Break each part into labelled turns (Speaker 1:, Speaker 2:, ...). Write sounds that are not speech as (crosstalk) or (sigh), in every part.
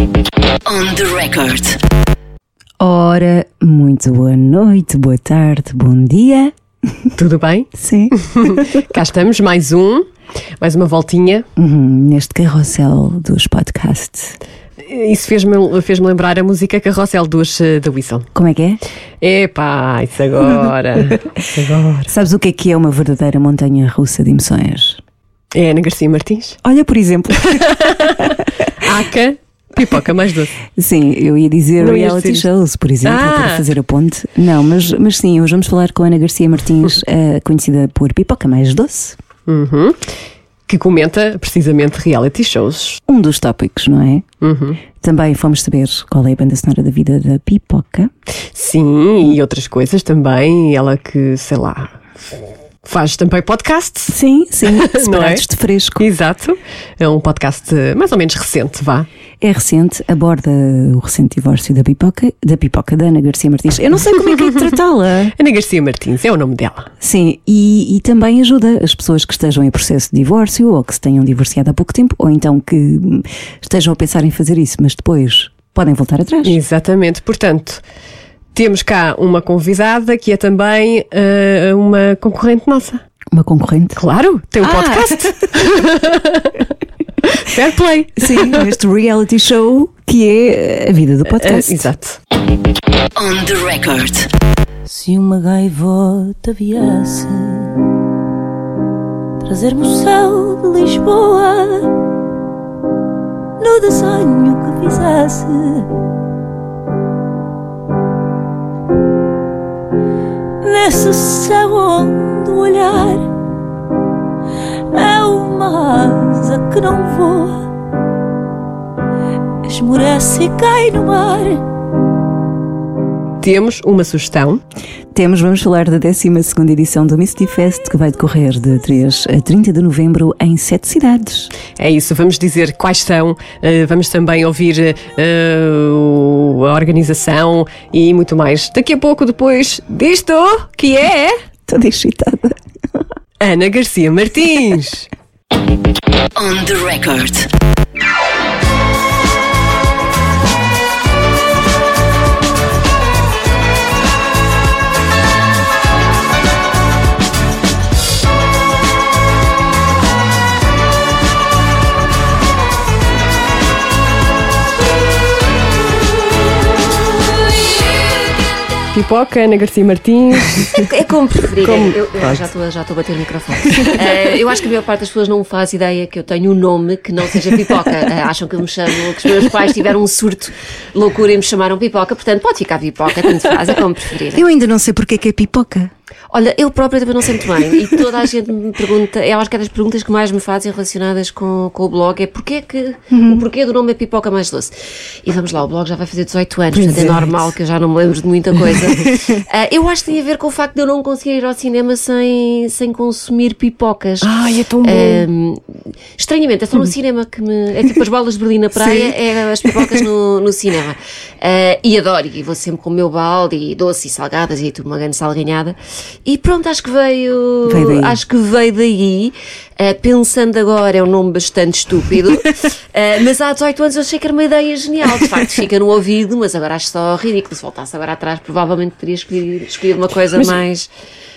Speaker 1: On the record.
Speaker 2: Ora, muito boa noite, boa tarde, bom dia.
Speaker 3: Tudo bem?
Speaker 2: Sim. (laughs)
Speaker 3: Cá estamos, mais um, mais uma voltinha.
Speaker 2: Uhum, neste carrossel dos podcasts.
Speaker 3: Isso fez-me fez lembrar a música Carrossel dos eh, da Whistle.
Speaker 2: Como é que é?
Speaker 3: Epá, isso agora. (laughs) isso agora.
Speaker 2: Sabes o que é que é uma verdadeira montanha russa de emoções?
Speaker 3: É Ana Garcia Martins.
Speaker 2: Olha, por exemplo. (laughs)
Speaker 3: Aca, pipoca mais doce.
Speaker 2: sim, eu ia dizer
Speaker 3: Não
Speaker 2: reality
Speaker 3: dizer
Speaker 2: shows, por exemplo,
Speaker 3: Ah!
Speaker 2: para fazer a ponte. Não, mas, mas sim, hoje vamos falar com a Ana Garcia Martins, (laughs) eh, conhecida por Pipoca Mais Doce.
Speaker 3: Uhum. Que comenta precisamente reality shows.
Speaker 2: Um dos tópicos, não é?
Speaker 3: Uhum.
Speaker 2: Também fomos saber qual é a banda sonora da vida da Pipoca.
Speaker 3: Sim, e outras coisas também. Ela que, sei lá, faz também podcasts.
Speaker 2: Sim, sim, (laughs)
Speaker 3: é?
Speaker 2: separados de fresco.
Speaker 3: Exato. É um podcast mais ou menos recente, vá.
Speaker 2: É recente, aborda o recente divórcio da Pipoca, da Pipoca da Ana Garcia Martins. Eu não sei como é que é de tratá-la. (laughs)
Speaker 3: Ana Garcia Martins é o nome dela.
Speaker 2: Sim, e, e também ajuda as pessoas que estejam em processo de divórcio ou que se tenham divorciado há pouco tempo ou então que estejam a pensar em fazer isso, mas depois podem voltar atrás.
Speaker 3: Exatamente. Portanto, temos cá uma convidada que é também eh, uma concorrente nossa.
Speaker 2: Uma concorrente.
Speaker 3: Claro, tem um
Speaker 2: Ah!
Speaker 3: podcast. (laughs) Fair play.
Speaker 2: Sim, este reality show que é a vida do
Speaker 3: Eh,
Speaker 2: podcast.
Speaker 3: exato.
Speaker 1: On the record.
Speaker 4: Se uma gaivota viesse trazer-me o céu de Lisboa no desenho que fizesse, nesse céu onde o olhar é uma asa que não voa, esmorece e cai no mar.
Speaker 3: Temos uma sugestão.
Speaker 2: Temos, vamos falar da 12 edição do Misty Fest que vai decorrer de 3 a 30 de novembro em sete cidades.
Speaker 3: É isso, vamos dizer quais são, eh, vamos também ouvir o- a organização e muito mais. Daqui a pouco, depois disto, que é
Speaker 2: Toda excitada.
Speaker 3: Ana Garcia Martins.
Speaker 1: On the record.
Speaker 3: Pipoca, Ana Garcia Martins.
Speaker 5: É como preferir.
Speaker 3: Como-
Speaker 5: Eu, eu
Speaker 3: Pronto.
Speaker 5: já estou já estou a bater o microfone. (laughs) Eh, eu acho que a maior parte das pessoas não faz ideia que eu tenho um nome que não seja pipoca. Eh, acham que eu me chamo, que os meus pais tiveram um surto de loucura e me chamaram pipoca, portanto pode ficar pipoca, tanto faz, é como preferirem.
Speaker 2: Eu ainda não sei porque é que é pipoca.
Speaker 5: Olha, eu própria também não sei muito bem e toda a gente me pergunta, eu acho que é das perguntas que mais me fazem relacionadas com, com o blog é porquê que, o porquê do nome é Pipoca Mais Doce. E vamos lá, o blog já vai fazer 18 anos, portanto é,
Speaker 2: é.
Speaker 5: normal que eu já não me lembro de muita coisa. Ah, (laughs) eu acho que tem a ver com o facto de eu não conseguir ir ao cinema sem, sem consumir pipocas.
Speaker 3: Ai, é tão bom.
Speaker 5: Ahm, estranhamente, é só no cinema que me. É tipo as bolas de Berlim na (laughs) praia, é as pipocas no, no cinema. Ah, e adoro, e vou sempre com o meu balde, e doce e salgadas, e tudo uma grande salganhada. E pronto, acho que veio.
Speaker 2: Veio daí.
Speaker 5: Acho que veio daí. Ah, pensando agora, é um nome bastante estúpido, Ah, (laughs) mas há 18 anos eu achei que era uma ideia genial. De facto, fica no ouvido, mas agora acho só ridículo. Se voltasse agora atrás, provavelmente teria escolhido, escolhido uma coisa mais.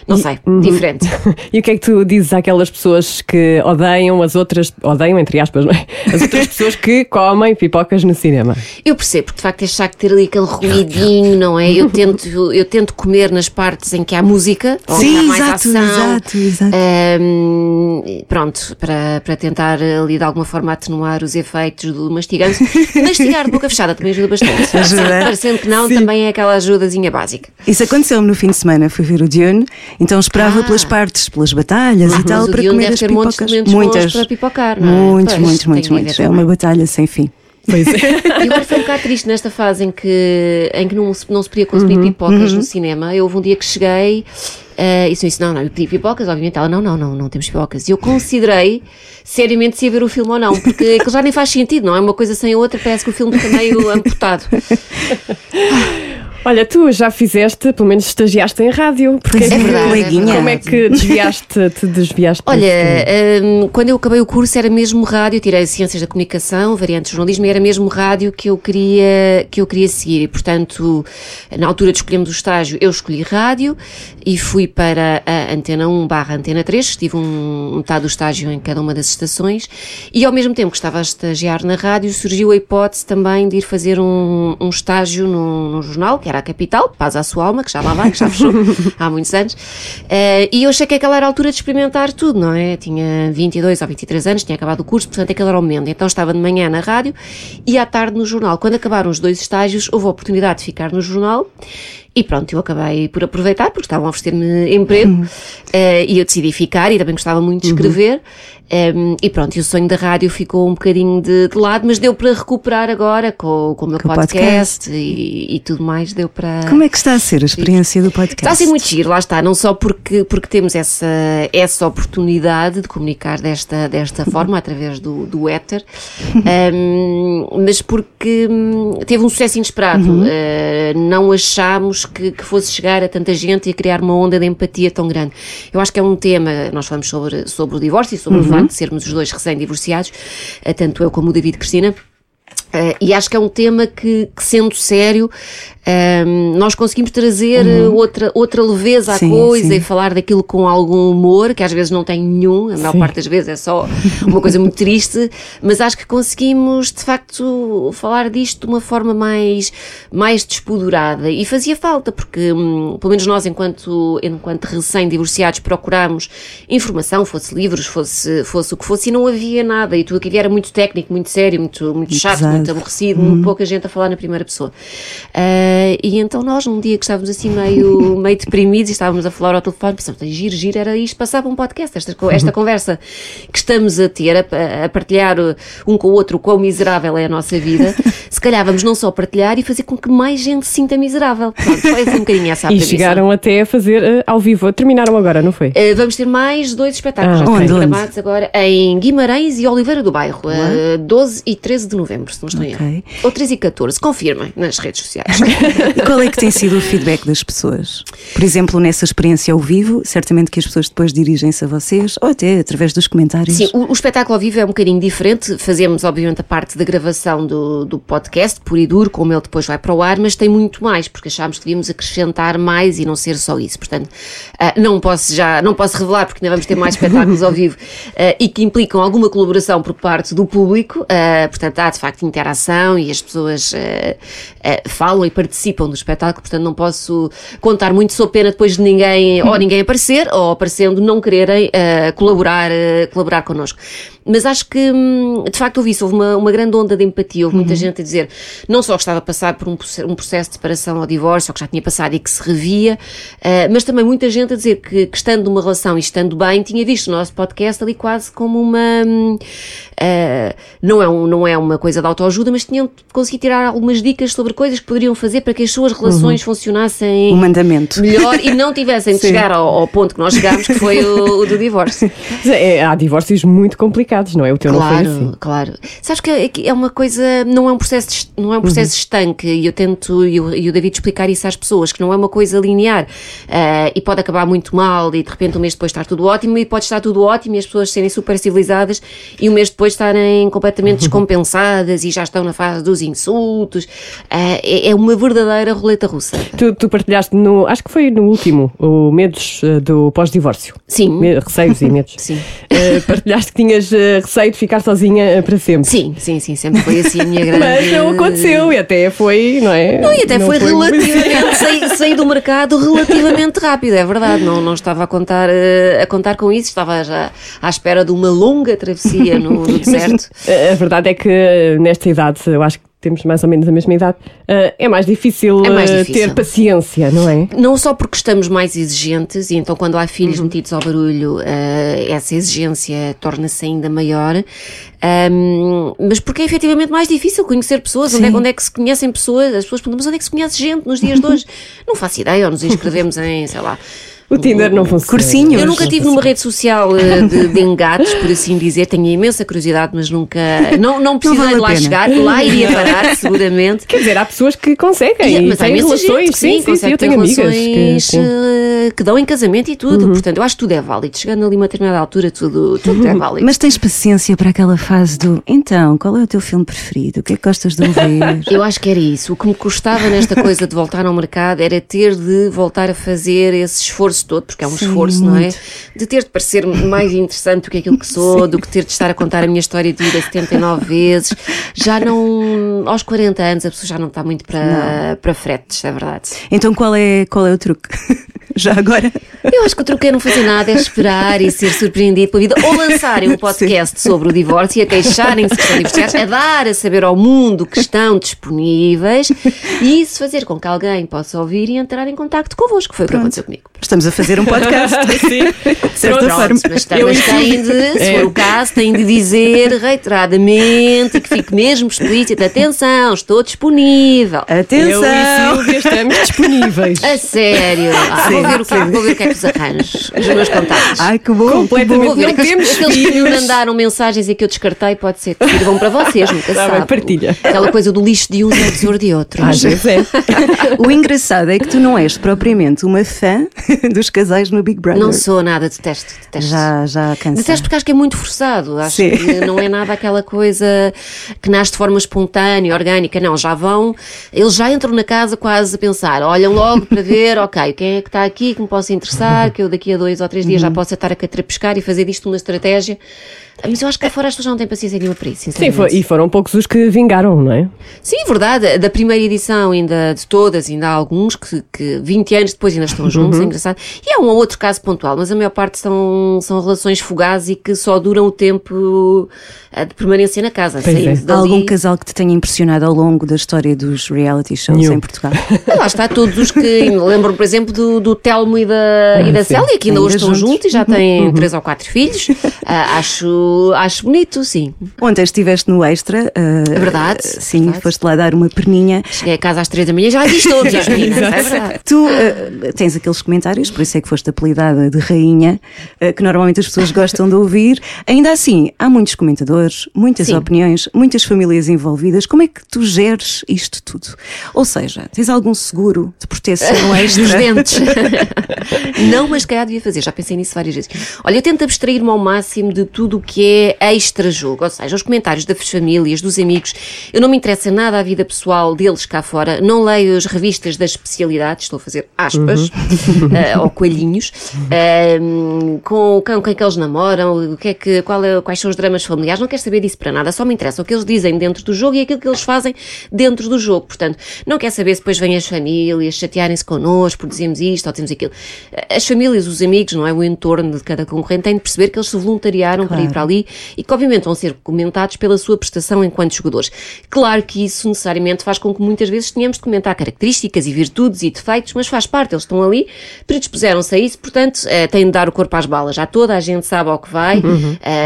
Speaker 5: Não sei, diferente. (laughs)
Speaker 3: E o que é que tu dizes àquelas pessoas que odeiam as outras, odeiam entre aspas, não é? As outras pessoas que comem pipocas no cinema?
Speaker 5: Eu percebo, porque de facto este saco ter ali aquele ruidinho, não é? Eu tento, eu tento comer nas partes em que há música, ou
Speaker 2: Sim,
Speaker 5: que há mais
Speaker 2: exato,
Speaker 5: ação.
Speaker 2: exato, exato.
Speaker 5: Ahm, pronto, para, para tentar ali de alguma forma atenuar os efeitos do mastigante. (laughs) Mastigar de boca fechada também ajuda bastante.
Speaker 2: Ajuda.
Speaker 5: Parecendo que não, também é aquela ajudazinha básica.
Speaker 2: Isso aconteceu-me no fim de semana, fui ver o Dune, então esperava
Speaker 5: Ah.
Speaker 2: pelas partes, pelas batalhas e tal, para comer
Speaker 5: deve
Speaker 2: as pipocas. muitas.
Speaker 5: para pipocar, não é?
Speaker 2: Muitos,
Speaker 5: Pois,
Speaker 2: muitos, muitos, muitos. É uma batalha sem fim.
Speaker 3: Pois é.
Speaker 5: E agora foi um bocado triste nesta fase em que, em que não, se, não se podia consumir pipocas no cinema. Eu houve um dia que cheguei eh, e disse: Não, não, eu pedi pipocas, obviamente. Ela: Não, não, não, não temos pipocas. E eu considerei seriamente se ia ver o filme ou não, porque aquilo já nem faz sentido, não é? Uma coisa sem a outra, parece que o filme está meio amputado. (laughs)
Speaker 3: Olha, tu já fizeste, pelo menos estagiaste em rádio. Porque
Speaker 2: Pois
Speaker 5: é verdade,
Speaker 2: coleguinha.
Speaker 3: Como é que desviaste, te desviaste?
Speaker 5: Olha, hum, quando eu acabei o curso era mesmo rádio, tirei Ciências da Comunicação, variante de jornalismo, e era mesmo rádio que eu queria, que eu queria seguir. E, portanto, na altura de escolhermos o estágio, eu escolhi rádio e fui para a Antena 1 barra Antena 3, estive um, metade do estágio em cada uma das estações, e ao mesmo tempo que estava a estagiar na rádio, surgiu a hipótese também de ir fazer um, um estágio num, num jornal, que era a Capital, Paz à sua alma, que já lá vai, que já fechou (laughs) há muitos anos, Eh, e eu achei que aquela era a altura de experimentar tudo, não é? Tinha 22 ou 23 anos, tinha acabado o curso, portanto aquele era o momento. Então estava de manhã na rádio e à tarde no jornal. Quando acabaram os dois estágios, houve a oportunidade de ficar no jornal e pronto, eu acabei por aproveitar, porque estavam a oferecer-me emprego eh, e eu decidi ficar e também gostava muito de escrever. Em, e pronto, e o sonho da rádio ficou um bocadinho de, de lado, mas deu para recuperar agora com, com o meu
Speaker 2: Com o
Speaker 5: podcast, E, e tudo mais, deu para.
Speaker 2: Como é que está a ser a experiência do podcast?
Speaker 5: Está a ser muito giro, lá está, não só porque, porque temos essa, essa oportunidade de comunicar desta, desta forma, através do, do éter, hum, mas porque hum, teve um sucesso inesperado. Uh, não achámos que, que fosse chegar a tanta gente e a criar uma onda de empatia tão grande. Eu acho que é um tema, nós falamos sobre, sobre o divórcio e sobre o de sermos os dois recém-divorciados, uh, tanto eu como o David Cristina. Uh, e acho que é um tema que, que sendo sério, um, nós conseguimos trazer uh, outra, outra leveza à
Speaker 2: Sim,
Speaker 5: coisa
Speaker 2: sim.
Speaker 5: e falar daquilo com algum humor, que às vezes não tem nenhum, a maior parte das vezes é só uma coisa muito triste, mas acho que conseguimos de facto falar disto de uma forma mais, mais despodurada e fazia falta, porque hum, pelo menos nós, enquanto, enquanto recém-divorciados, procurámos informação, fosse livros, fosse, fosse o que fosse, e não havia nada, e tudo aquilo era muito técnico, muito sério, muito, muito chato,
Speaker 2: pesado.
Speaker 5: muito aborrecido, muito pouca gente a falar na primeira pessoa. Ah, e então nós, num dia que estávamos assim meio, (laughs) meio deprimidos e estávamos a falar ao telefone, pensamos, giro, giro, era isto, passava um podcast, esta, esta conversa que estamos a ter, a, a partilhar uh, um com o outro, o quão miserável é a nossa vida, (laughs) se calhar vamos não só partilhar e fazer com que mais gente se sinta miserável. Pronto, foi assim um bocadinho essa a (laughs)
Speaker 3: E chegaram até a fazer eh, ao vivo. Terminaram agora, não foi?
Speaker 5: Uh, vamos ter mais dois espetáculos
Speaker 3: Ah,
Speaker 5: já
Speaker 2: Onde,
Speaker 5: programados agora em Guimarães e Oliveira do Bairro, uh, 12 e 13 de novembro, se não estou em
Speaker 2: Ok.
Speaker 5: erro. Ou 13 e 14, confirmem nas redes sociais. (laughs)
Speaker 2: E qual é que tem sido o feedback das pessoas? Por exemplo, nessa experiência ao vivo, certamente que as pessoas depois dirigem-se a vocês, ou até através dos comentários.
Speaker 5: Sim, o, o espetáculo ao vivo é um bocadinho diferente. Fazemos, obviamente, a parte da gravação do, do podcast, por e duro, como ele depois vai para o ar, mas tem muito mais, porque achámos que devíamos acrescentar mais e não ser só isso. Portanto, ah, não posso já, não posso revelar, porque ainda vamos ter mais espetáculos ao vivo ah, e que implicam alguma colaboração por parte do público. Ah, portanto, há de facto interação e as pessoas ah, ah, falam e participam do espetáculo, portanto, não posso contar muito, sou pena depois de ninguém, ou (laughs) ninguém aparecer, ou aparecendo não quererem ah, colaborar, colaborar connosco. Mas acho que, hum, de facto, houve isso, houve uma, uma grande onda de empatia, houve muita gente a dizer, não só que estava a passar por um, um processo de separação ou divórcio, ou que já tinha passado e que se revia, ah, mas também muita gente a dizer que, que estando numa relação e estando bem, tinha visto o nosso podcast ali quase como uma. ah, não, é um, não é uma coisa de autoajuda, mas tinham conseguido tirar algumas dicas sobre coisas que poderiam fazer para que as suas relações funcionassem
Speaker 2: O mandamento.
Speaker 5: melhor e não tivessem de (laughs) chegar ao, ao ponto que nós chegámos, que foi o, o do divórcio. (laughs)
Speaker 3: É, há divórcios muito complicados, não é? O teu não foi
Speaker 5: Claro,
Speaker 3: assim.
Speaker 5: claro. Sabes que é- uma coisa, não é um processo, não é um processo estanque e eu tento, e o, David explicar isso às pessoas, que não é uma coisa linear Ah, e pode acabar muito mal e de repente um mês depois estar tudo ótimo e pode estar tudo ótimo e as pessoas serem super civilizadas e um mês depois estarem completamente descompensadas e já estão na fase dos insultos. Ah, é, é uma verdadeira roleta russa.
Speaker 3: Tu, tu partilhaste no, acho que foi no último, o medos eh, do pós-divórcio.
Speaker 5: Sim.
Speaker 3: Receios e medos. (laughs)
Speaker 5: Sim.
Speaker 3: Eh, partilhaste que tinhas receio de ficar sozinha eh, para sempre.
Speaker 5: Sim, sim, sim, sempre foi assim a minha (laughs) grande.
Speaker 3: Mas não aconteceu e até foi, não é?
Speaker 5: Não, e até foi,
Speaker 3: muito-
Speaker 5: relativamente, saí, saí do mercado relativamente rápido, é verdade, não, não estava a contar, eh, a contar com isso, estava já à espera de uma longa travessia no, no (laughs) deserto.
Speaker 3: A a verdade é que nesta idade, eu acho que temos mais ou menos a mesma idade, eh, é mais difícil,
Speaker 5: É mais
Speaker 3: eh,
Speaker 5: difícil.
Speaker 3: ter paciência, não é?
Speaker 5: Não só porque estamos mais exigentes, e então quando há filhos
Speaker 3: Uhum.
Speaker 5: metidos ao barulho, eh, essa exigência torna-se ainda maior, Ahm, mas porque é efetivamente mais difícil conhecer pessoas. Onde é, onde é que se conhecem pessoas? As pessoas perguntam, mas onde é que se conhece gente nos dias de (laughs) hoje? Não faço ideia, ou nos inscrevemos em, sei lá,
Speaker 3: O Tinder não funciona.
Speaker 2: Cursinhos.
Speaker 5: Eu nunca tive numa rede social eh, de, de engates, por assim dizer. Tenho imensa curiosidade, mas nunca. Não, não precisei
Speaker 2: vale
Speaker 5: de lá
Speaker 2: pena.
Speaker 5: chegar. Lá iria parar, seguramente.
Speaker 3: Quer dizer, há pessoas que conseguem
Speaker 5: E-
Speaker 3: e
Speaker 5: mas há
Speaker 3: relações.
Speaker 5: gente que
Speaker 3: sim, sim, sim, eu
Speaker 5: ter
Speaker 3: tenho amigas que,
Speaker 5: relações
Speaker 3: sim. Uhum.
Speaker 5: eh, que dão em casamento e tudo. Portanto, eu acho que tudo é válido. Chegando ali a uma determinada altura, tudo, tudo é válido.
Speaker 2: Mas tens paciência para aquela fase do então, qual é o teu filme preferido? O que é que gostas de ouvir? (laughs)
Speaker 5: Eu acho que era isso. O que me custava nesta coisa de voltar ao mercado era ter de voltar a fazer esse esforço todo, porque é um
Speaker 2: Sim,
Speaker 5: esforço, não é?
Speaker 2: muito.
Speaker 5: De ter de parecer mais interessante do que aquilo que sou, do que ter de estar a contar a minha história de vida 79 vezes. Já não. Aos 40 anos a pessoa já não está muito para, para fretes, é verdade.
Speaker 2: Então qual é, qual é o truque? Já agora?
Speaker 5: Eu acho que o truque é não fazer nada, é esperar e ser surpreendido pela vida. Ou lançarem um (laughs) podcast sobre o divórcio e a queixarem-se que estão divorciados, a dar a saber ao mundo que estão disponíveis e isso fazer com que alguém possa ouvir e entrar em contacto convosco. Foi o que aconteceu comigo.
Speaker 2: Estamos a fazer um podcast. (laughs) De certa
Speaker 3: Pronto.
Speaker 2: forma.
Speaker 5: Mas, têm de, se
Speaker 3: É.
Speaker 5: for o caso, têm de dizer reiteradamente e que fique mesmo explícito: atenção, estou disponível.
Speaker 3: Eu e
Speaker 2: Atenção!
Speaker 3: Silvia estamos disponíveis.
Speaker 5: A sério. Ah, vou, ver o que, vou ver o que é que os arranjos, os meus contatos.
Speaker 2: Ai, que bom!
Speaker 3: Completamente.
Speaker 5: Vou ver
Speaker 3: Não
Speaker 5: aqueles,
Speaker 3: temos
Speaker 5: aqueles que me mandaram mensagens e que eu descartei, pode ser que sirvam para vocês, nunca
Speaker 3: Tá
Speaker 5: sabe.
Speaker 3: partilha.
Speaker 5: Aquela coisa do lixo de uns é o tesouro de outros.
Speaker 3: Às vezes é. (laughs)
Speaker 2: O engraçado é que tu não és propriamente uma fã dos casais no Big Brother.
Speaker 5: Não sou nada, detesto, detesto.
Speaker 2: Já, já cansei.
Speaker 5: Detesto porque acho que é muito forçado. Acho
Speaker 2: Sim.
Speaker 5: que não é nada aquela coisa que nasce de forma espontânea, orgânica. Não, já vão, eles já entram na casa quase a pensar, olham logo para ver, ok, quem é que está aqui que me possa interessar, que eu daqui a dois ou três dias já possa estar a catrapescar e fazer disto uma estratégia. Mas eu acho que cá fora as pessoas não têm paciência nenhuma para isso,
Speaker 3: Sim,
Speaker 5: sinceramente.
Speaker 3: foi- e foram poucos os que vingaram, não é?
Speaker 5: Sim, verdade. Da primeira edição, ainda de todas, ainda há alguns que, que 20 anos depois ainda estão juntos, é engraçado. E é um ou outro caso pontual, mas a maior parte são, são relações fugazes e que só duram o tempo eh, de permanência na casa.
Speaker 3: Pois é.
Speaker 2: Há
Speaker 5: dali-
Speaker 2: algum casal que te tenha impressionado ao longo da história dos reality shows
Speaker 3: Nenhum.
Speaker 2: em Portugal? (laughs)
Speaker 5: Ah, Lá está, todos os que lembro, por exemplo, do, do Telmo e da, e da. Célia, que ainda,
Speaker 2: Ainda
Speaker 5: hoje estão
Speaker 2: juntos.
Speaker 5: juntos e já têm três ou quatro filhos. Ah, acho, acho bonito, sim.
Speaker 2: Ontem estiveste no Extra. ah,
Speaker 5: É verdade,
Speaker 2: Sim,
Speaker 5: verdade.
Speaker 2: foste lá dar uma perninha.
Speaker 5: Cheguei a casa às três da manhã, já aqui estou, (laughs) é.
Speaker 2: Tu ah, tens aqueles comentários, por isso é que foste apelidada de rainha, ah, que normalmente as pessoas gostam de ouvir. Ainda assim, há muitos comentadores, muitas
Speaker 5: Sim.
Speaker 2: opiniões, muitas famílias envolvidas. Como é que tu geres isto tudo? Ou seja, tens algum seguro de proteção (laughs)
Speaker 5: Dos
Speaker 2: extra?
Speaker 5: dentes. (laughs) não, mas calhar devia fazer, já pensei nisso várias vezes. Olha, eu tento abstrair-me ao máximo de tudo o que é extra-jogo, ou seja, os comentários das famílias, dos amigos. Eu não me interessa nada a vida pessoal deles cá fora, não leio as revistas das especialidades, estou a fazer aspas, (laughs) eh, ou coelhinhos, eh, com, com quem que eles namoram, o que é que, qual é, quais são os dramas familiares, não quero saber disso para nada, só me interessa o que eles dizem dentro do jogo e aquilo que eles fazem dentro do jogo. Portanto, não quero saber se depois vêm as famílias chatearem-se connosco por dizermos isto ou dizemos aquilo. As famílias, os amigos, não é? O entorno de cada concorrente têm de perceber que eles se voluntariaram para ir para ali e que, obviamente, vão ser comentados pela sua prestação enquanto jogadores. Claro que isso necessariamente faz com que muitas vezes tenhamos de comentar características e virtudes e defeitos, mas faz parte, eles estão ali, predispuseram-se a isso, portanto, eh, têm de dar o corpo às balas. Já toda a gente sabe ao que vai.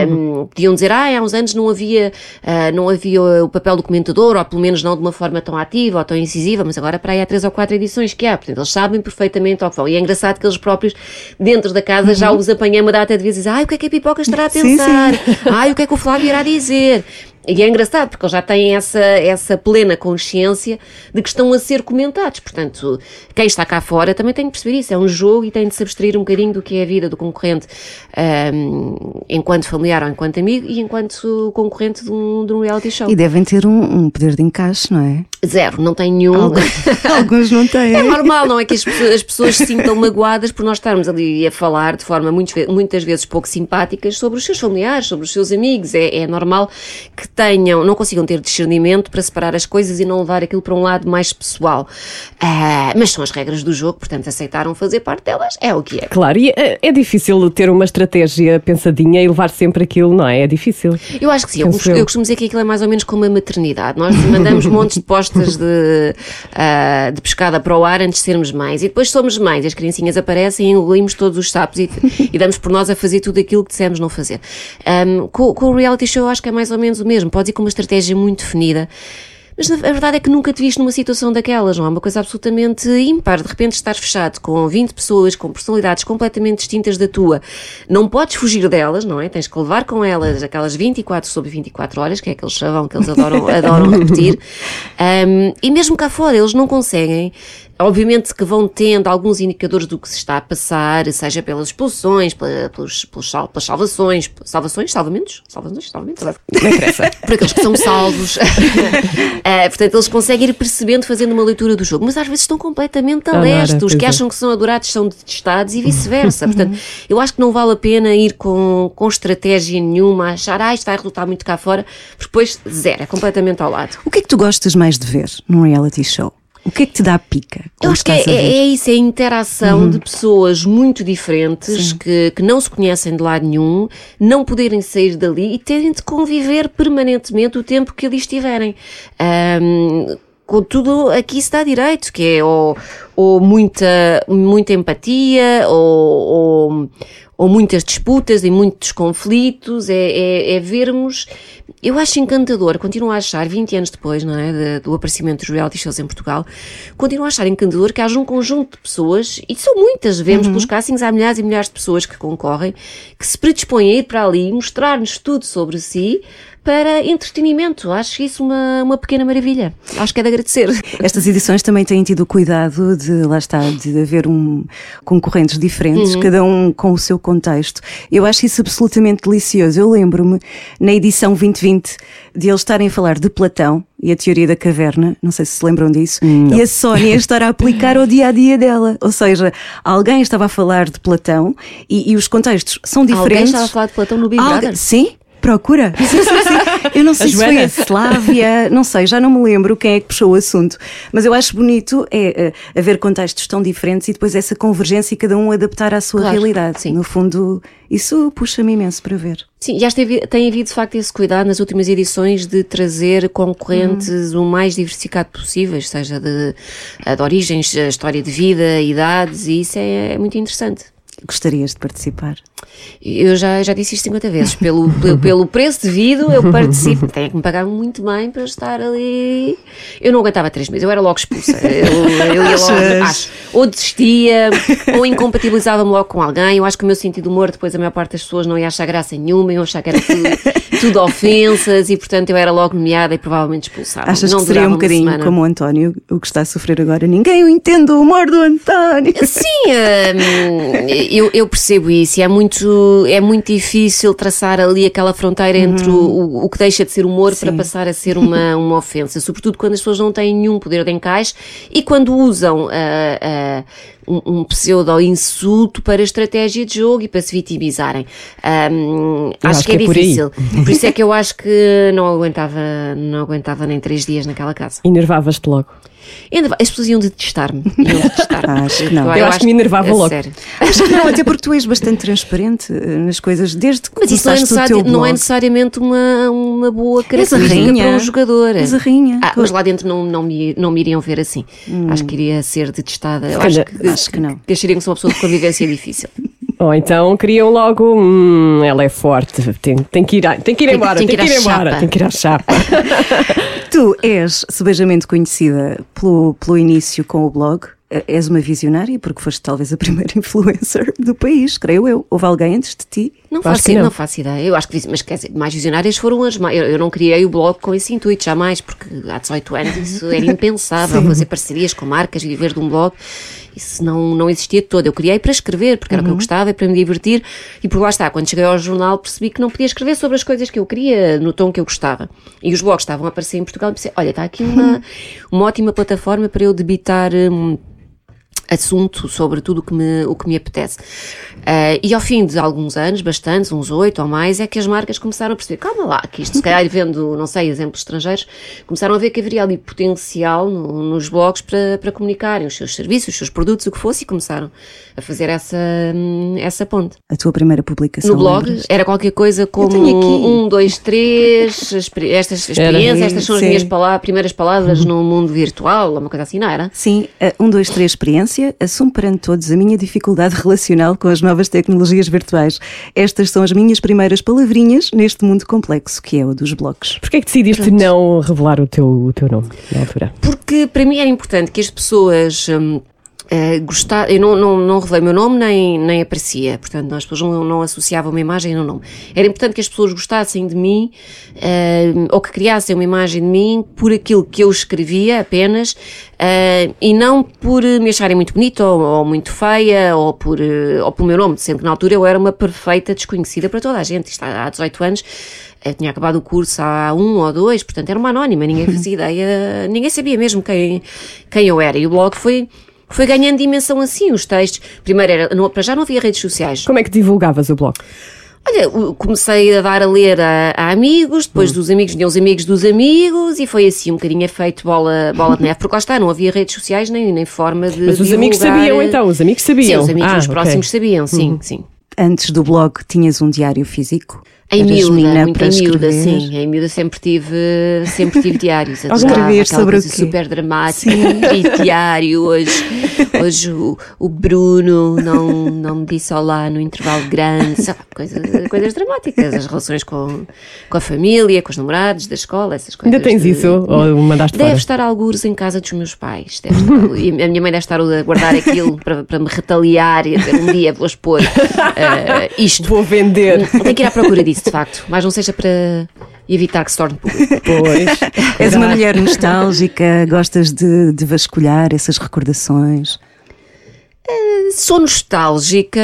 Speaker 5: Um, podiam dizer, ah, há uns anos não havia, ah, não havia o papel do comentador, ou pelo menos não de uma forma tão ativa ou tão incisiva, mas agora para aí há três ou quatro edições que há. Portanto, eles sabem perfeitamente ao que vão. E é engraçado que eles próprios, dentro da casa, já os apanham uma data de vezes, ai, o que é que a Pipoca estará a
Speaker 2: Sim,
Speaker 5: Ai, o que é que o Flávio irá dizer? E é engraçado, porque eles já têm essa, essa plena consciência de que estão a ser comentados. Portanto, quem está cá fora também tem que perceber isso. É um jogo e tem de se abstrair um bocadinho do que é a vida do concorrente ahm, enquanto familiar ou enquanto amigo e enquanto concorrente de um, de um reality show.
Speaker 2: E devem ter um, um poder de encaixe, não é?
Speaker 5: Zero, não tem nenhum.
Speaker 2: Alguns (laughs) não têm.
Speaker 5: É normal, não é que as pessoas, as pessoas se sintam magoadas por nós estarmos ali a falar de forma muitas vezes pouco simpáticas sobre os seus familiares, sobre os seus amigos. É, é normal que tenham, não consigam ter discernimento para separar as coisas e não levar aquilo para um lado mais pessoal. Ah, mas são as regras do jogo, portanto aceitaram fazer parte delas, é o que é.
Speaker 3: Claro, e é, é difícil ter uma estratégia pensadinha e levar sempre aquilo, não é? É difícil.
Speaker 5: Eu acho que sim. Eu,
Speaker 3: eu.
Speaker 5: costumo dizer que aquilo é mais ou menos como a maternidade. Nós mandamos (laughs) montes de postas de, ah, de pescada para o ar antes de sermos mães. E depois somos mães. As criancinhas aparecem e engolimos todos os sapos e, e damos por nós a fazer tudo aquilo que dissemos não fazer. Ahm, com, com o reality show eu acho que é mais ou menos o mesmo. Pode ir com uma estratégia muito definida. Mas a verdade é que nunca te viste numa situação daquelas, não é uma coisa absolutamente ímpar. De repente estás fechado com 20 pessoas com personalidades completamente distintas da tua. Não podes fugir delas, não é? Tens que levar com elas aquelas 24 sobre 24 horas, que é aquele chavão que eles adoram, (laughs) adoram repetir. Um, e mesmo cá fora, eles não conseguem. Obviamente que vão tendo alguns indicadores do que se está a passar, seja pelas expulsões, pela- pelos, pelos sal- pelas salvações, salvações, salvamentos, salvações, salvamentos,
Speaker 3: Não interessa. (laughs)
Speaker 5: por aqueles que são salvos. (laughs) Eh, portanto, eles conseguem ir percebendo fazendo uma leitura do jogo, mas às vezes estão completamente a leste. Os que
Speaker 3: é.
Speaker 5: acham que são adorados são detestados e vice-versa. Portanto, eu acho que não vale a pena ir com, com estratégia nenhuma, achar, ah, isto vai resultar muito cá fora, porque depois, zero, é completamente ao lado.
Speaker 2: O que é que tu gostas mais de ver num reality show? O que é que te dá pica?
Speaker 5: Eu acho que é, é- é isso, é a interação de pessoas muito diferentes que, que não se conhecem de lado nenhum, não poderem sair dali e terem de conviver permanentemente o tempo que ali estiverem. Ahm, Contudo, aqui se dá direito, que é ou, ou muita, muita empatia, ou, ou, ou muitas disputas e muitos conflitos, é, é, é vermos. Eu acho encantador, continuo a achar, 20 anos depois, não é, do aparecimento dos reality shows em Portugal, continuo a achar encantador que haja um conjunto de pessoas, e são muitas, vemos pelos castings, há milhares e milhares de pessoas que concorrem, que se predispõem a ir para ali, mostrar-nos tudo sobre si, para entretenimento. Acho isso uma, uma pequena maravilha. Acho que é de agradecer.
Speaker 2: Estas edições também têm tido o cuidado de, lá está, de haver um, concorrentes diferentes,
Speaker 5: Uhum.
Speaker 2: cada um com o seu contexto. Eu acho isso absolutamente delicioso. Eu lembro-me, na edição 2020, de eles estarem a falar de Platão e a teoria da caverna, não sei se se lembram disso, e a Sónia estar a aplicar ao dia a dia dela. Ou seja, alguém estava a falar de Platão e, e os contextos são
Speaker 5: Alguém
Speaker 2: diferentes.
Speaker 5: estava a falar de Platão no Big
Speaker 2: Alguém-
Speaker 5: Brother?
Speaker 2: Sim, procura. (laughs) Eu não sei se foi a Slávia, não sei, já não me lembro quem é que puxou o assunto, mas eu acho bonito é, é, haver contextos tão diferentes e depois essa convergência e cada um adaptar à sua
Speaker 5: Claro,
Speaker 2: realidade.
Speaker 5: sim.
Speaker 2: No fundo, isso puxa-me imenso para ver.
Speaker 5: Sim, já esteve, tem havido de facto esse cuidado nas últimas edições de trazer concorrentes o mais diversificado possível, seja de, de origens, a história de vida, idades, e isso é, é muito interessante.
Speaker 2: Gostarias de participar?
Speaker 5: Eu já, já disse isto 50 vezes. Pelo, pelo, pelo preço devido, eu participo. Tenho que me pagar muito bem para estar ali. Eu não aguentava três meses, eu era logo expulsa. Eu, eu ia logo. Acho, ou desistia, ou incompatibilizava-me logo com alguém. Eu acho que o meu sentido de humor, depois a maior parte das pessoas não ia achar graça nenhuma, iam achar que era tudo, tudo ofensas e, portanto, eu era logo nomeada e provavelmente expulsava.
Speaker 2: Achas
Speaker 5: não
Speaker 2: que seria um bocadinho
Speaker 5: semana.
Speaker 2: como o António, o que está a sofrer agora? Ninguém o entende o humor do António.
Speaker 5: Sim, hum, eu, eu percebo isso. e É muito, é muito difícil traçar ali aquela fronteira entre o, o, o que deixa de ser humor para passar a ser uma, (laughs) uma ofensa, sobretudo quando as pessoas não têm nenhum poder de encaixe e quando usam ah, ah, um, um pseudo-insulto para estratégia de jogo e para se vitimizarem. Hum,
Speaker 3: Eu
Speaker 5: acho,
Speaker 3: acho
Speaker 5: que é
Speaker 3: que é por aí.
Speaker 5: difícil. Por isso é que eu acho que não aguentava, não aguentava nem três dias naquela casa.
Speaker 3: Enervavas-te logo.
Speaker 5: Ainda- As pessoas iam detestar-me. Iam detestar-me. (laughs)
Speaker 2: Acho que não.
Speaker 3: Eu acho que me enervava
Speaker 5: a
Speaker 3: logo.
Speaker 5: sério.
Speaker 2: Acho que não, até porque tu és bastante transparente eh, nas coisas desde que
Speaker 5: Mas isso não é,
Speaker 2: teu
Speaker 5: não é necessariamente uma, uma boa
Speaker 2: a
Speaker 5: característica para um jogador.
Speaker 2: És a rainha.
Speaker 5: Ah, mas lá dentro não, não, me, não me iriam ver assim. Acho que iria ser detestada. Eu acho que,
Speaker 2: acho que não.
Speaker 5: que achariam que sou uma pessoa de convivência difícil. (laughs)
Speaker 3: Ou então queriam logo, hum, ela é forte, tem, tem que ir, a- tem que ir
Speaker 5: Tem-
Speaker 3: embora,
Speaker 5: tem
Speaker 3: tem,
Speaker 5: que ir
Speaker 3: que ir
Speaker 5: à
Speaker 3: embora,
Speaker 5: chapa.
Speaker 3: tem que ir à chapa. (laughs)
Speaker 2: Tu és sebejamente conhecida pelo, pelo início com o blog. Eh, És uma visionária, porque foste talvez a primeira (laughs) influencer do país, creio eu. Houve alguém antes de ti?
Speaker 5: Não faço, não.
Speaker 3: não.
Speaker 5: faço ideia. Eu acho que, mas quer dizer, mais visionárias foram as mais. Eu, eu não criei o blog com esse intuito, jamais, porque há 18 anos isso era impensável, fazer parcerias com marcas e viver de um blog. Isso não, não existia de todo. Eu criei para escrever, porque era o que eu gostava e para me divertir. E por lá está, quando cheguei ao jornal percebi que não podia escrever sobre as coisas que eu queria, no tom que eu gostava. E os blogs estavam a aparecer em Portugal e pensei, olha, está aqui uma, (laughs) uma ótima plataforma para eu debitar. hum, assunto sobre tudo o que me, o que me apetece. Ah, e ao fim de alguns anos, bastantes, uns oito ou mais, é que as marcas começaram a perceber, calma lá, que isto se calhar vendo, não sei, exemplos estrangeiros, começaram a ver que haveria ali potencial no- nos blogs para, para comunicarem os seus serviços, os seus produtos, o que fosse, e começaram a fazer essa, hum, essa ponte.
Speaker 2: A tua primeira publicação.
Speaker 5: No blog
Speaker 2: lembras?
Speaker 5: era qualquer coisa como
Speaker 2: tenho aqui.
Speaker 5: um, dois, três, estas experiências, estas são as
Speaker 2: Sim.
Speaker 5: minhas pala- primeiras palavras no mundo virtual, ou uma coisa assim, não era?
Speaker 2: Sim, eh, um, dois, três experiências. Patrícia, assumo perante todos a minha dificuldade (laughs) relacional com as novas tecnologias virtuais. Estas são as minhas primeiras palavrinhas neste mundo complexo que é o dos blogs.
Speaker 3: Porquê é que decidiste não revelar o teu, o teu nome na altura?
Speaker 5: Porque para mim era importante que as pessoas. hum, eh, gostar, eu não, não, não revelei o meu nome nem, nem aparecia, portanto, as pessoas não, não associavam uma imagem no nome. Era importante que as pessoas gostassem de mim eh, ou que criassem uma imagem de mim por aquilo que eu escrevia apenas eh, e não por me acharem muito bonita ou, ou muito feia ou por, ou pelo meu nome, sendo que na altura eu era uma perfeita desconhecida para toda a gente. Isto há 18 anos. Eu tinha acabado o curso há um ou dois, portanto era uma anónima, ninguém fazia (laughs) ideia, ninguém sabia mesmo quem, quem eu era. E o blog foi, foi ganhando dimensão assim, os textos. Primeiro era, não, para já não havia redes sociais.
Speaker 3: Como é que divulgavas o blog?
Speaker 5: Olha, comecei a dar a ler a, a amigos,
Speaker 3: Hum.
Speaker 5: depois dos amigos vinham os amigos dos amigos e foi assim um bocadinho feito bola, bola de neve, porque lá está, não havia redes sociais nem, nem forma de.
Speaker 3: Mas os amigos
Speaker 5: divulgar.
Speaker 3: sabiam então, os amigos
Speaker 5: Sim,
Speaker 3: sabiam.
Speaker 5: os amigos
Speaker 3: Ah,
Speaker 5: os
Speaker 3: ok.
Speaker 5: próximos sabiam, sim, sim.
Speaker 2: Antes do blog tinhas um diário físico?
Speaker 5: Em miúda, muito em miúda, sim. Em miúda sempre tive, sempre tive diários. Adorava
Speaker 2: escrever (laughs) sobre o quê?
Speaker 5: super dramática. (laughs) E diário. Hoje, (laughs) hoje o, o Bruno não, não me disse olá no intervalo grande. Sabe, coisas, coisas dramáticas. As relações com, com a família, com os namorados da escola, essas coisas.
Speaker 3: Ainda tens
Speaker 5: de-
Speaker 3: isso ou mandaste
Speaker 5: Deve
Speaker 3: fora?
Speaker 5: estar algures em casa dos meus pais. Deve estar- e a minha mãe deve estar a guardar aquilo para, para me retaliar e um dia vou expor eh, isto.
Speaker 3: Vou vender.
Speaker 5: Tem que ir à procura disso, de facto. Mas não seja para evitar que se torne público.
Speaker 3: Pois.
Speaker 2: És uma mulher nostálgica, gostas de, de vasculhar essas recordações.
Speaker 5: Sou nostálgica,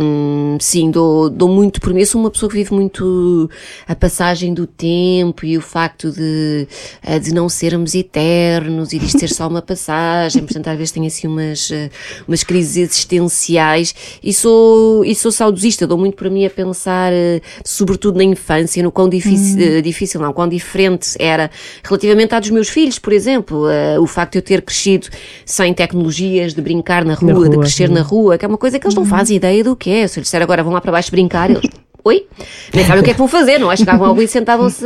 Speaker 5: hum, sim, dou, dou muito por mim. Eu sou uma pessoa que vive muito a passagem do tempo e o facto de, eh, de não sermos eternos e disto ser só uma passagem. Portanto, às vezes tenho assim umas, eh, umas crises existenciais e sou, e sou saudosista. Dou muito por mim a pensar, eh, sobretudo na infância, no quão difícil, eh, difícil não, quão diferente era relativamente à dos meus filhos, por exemplo. Eh, o facto de eu ter crescido sem tecnologias, de brincar na rua, de
Speaker 3: rua,
Speaker 5: crescer na rua, que é uma coisa que eles não fazem ideia do que é. Se eu lhes disser agora vão lá para baixo brincar, eles. (laughs) Oi? Nem sabem o que é que vão fazer, não é? Chegavam ali e sentavam-se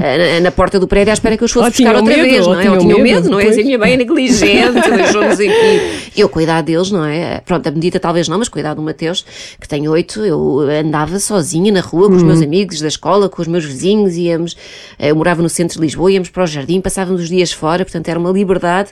Speaker 5: eh, na, na porta do prédio à espera que eu os fosse
Speaker 3: Ou
Speaker 5: buscar outra
Speaker 3: medo,
Speaker 5: vez,
Speaker 3: ou
Speaker 5: não é? Ou
Speaker 3: tinham medo,
Speaker 5: medo, não é?
Speaker 3: pois.
Speaker 5: A minha mãe é negligente, (laughs) deixou-nos aqui. Eu, cuidar deles, não é? Pronto, a medida talvez não, mas cuidar do Mateus, que tem oito, eu andava sozinha na rua com os
Speaker 3: Uhum.
Speaker 5: meus amigos da escola, com os meus vizinhos, íamos, eh, eu morava no centro de Lisboa, íamos para o jardim, passávamos os dias fora, portanto era uma liberdade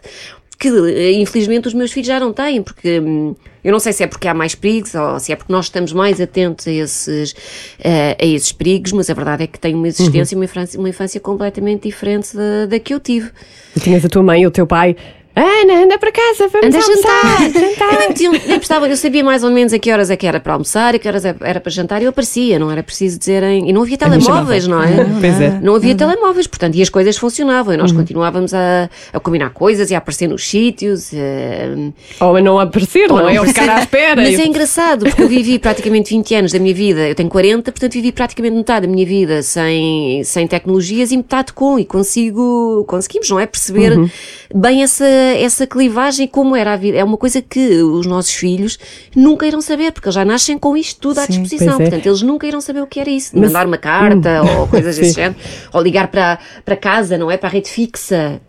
Speaker 5: que eh, infelizmente os meus filhos já não têm, porque hum, eu não sei se é porque há mais perigos ou se é porque nós estamos mais atentos a esses, eh, a esses perigos, mas a verdade é que têm uma existência e uma infância, uma infância completamente diferente da, da que eu tive.
Speaker 3: E tinhas a tua mãe e o teu pai. Ana, anda para casa, vamos
Speaker 5: Anda a
Speaker 3: almoçar,
Speaker 5: jantar! (laughs)
Speaker 3: jantar.
Speaker 5: Eu, nem tinha- nem prestava- eu sabia mais ou menos a que horas é que era para almoçar, a que horas é- era para jantar e eu aparecia, não era preciso dizerem. E não havia telemóveis, não é?
Speaker 3: Pois é.
Speaker 5: Não havia telemóveis, portanto, e as coisas funcionavam e nós continuávamos a, a combinar coisas e a aparecer nos sítios. eh,
Speaker 3: Ou a não aparecer,
Speaker 5: ou
Speaker 3: não é?
Speaker 5: não
Speaker 3: Ou ficar à espera.
Speaker 5: Mas
Speaker 3: E-
Speaker 5: é engraçado, porque eu vivi praticamente 20 anos da minha vida, eu tenho 40, portanto vivi praticamente metade da minha vida sem, sem tecnologias e metade com, e consigo, conseguimos, não é? Perceber
Speaker 3: Uhum.
Speaker 5: Bem essa, essa clivagem, como era a vida. É uma coisa que os nossos filhos nunca irão saber, porque eles já nascem com isto tudo à
Speaker 2: Sim,
Speaker 5: disposição,
Speaker 3: é.
Speaker 5: portanto eles nunca irão saber o que era isso,
Speaker 3: Mas-
Speaker 5: mandar uma carta (laughs) ou coisas desse género, ou ligar para, para casa, não é? Para a rede fixa.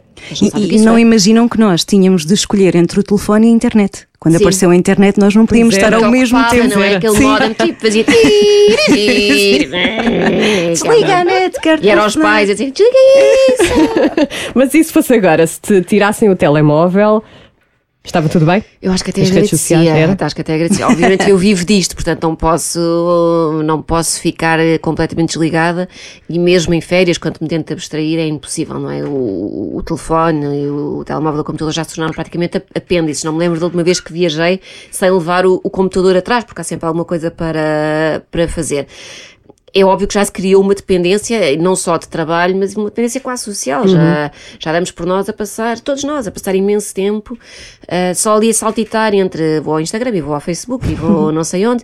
Speaker 2: E, e não
Speaker 5: é.
Speaker 2: imaginam que nós tínhamos de escolher entre o telefone e a internet. Quando
Speaker 5: Sim.
Speaker 2: apareceu a internet, nós não podíamos estar
Speaker 3: era.
Speaker 2: ao mesmo
Speaker 5: ocupava,
Speaker 2: tempo.
Speaker 5: não é? Aquele
Speaker 2: Sim.
Speaker 5: modem tipo fazia.
Speaker 2: Desliga a net,
Speaker 5: E eram os
Speaker 2: telefonar.
Speaker 5: pais a dizer: desliga isso!
Speaker 3: Mas e se fosse agora, se te tirassem o telemóvel, estava tudo bem?
Speaker 5: Eu acho que até
Speaker 3: As redes sociais,
Speaker 5: agradecia.
Speaker 3: era?
Speaker 5: Acho que até agradecia. Obviamente eu vivo disto, portanto não posso, não posso ficar eh, completamente desligada e mesmo em férias, quando me tento abstrair, é impossível, não é? O, o telefone e o, telemóvel e o computador já se tornaram praticamente ap- apêndices. Não me lembro da última vez que viajei sem levar o, o computador atrás, porque há sempre alguma coisa para, para fazer. É óbvio que já se criou uma dependência, não só de trabalho, mas uma dependência quase social. Já, já damos por nós a passar, todos nós, a passar imenso tempo, ah, só ali a saltitar entre vou ao Instagram e vou ao Facebook e vou (laughs) não sei onde.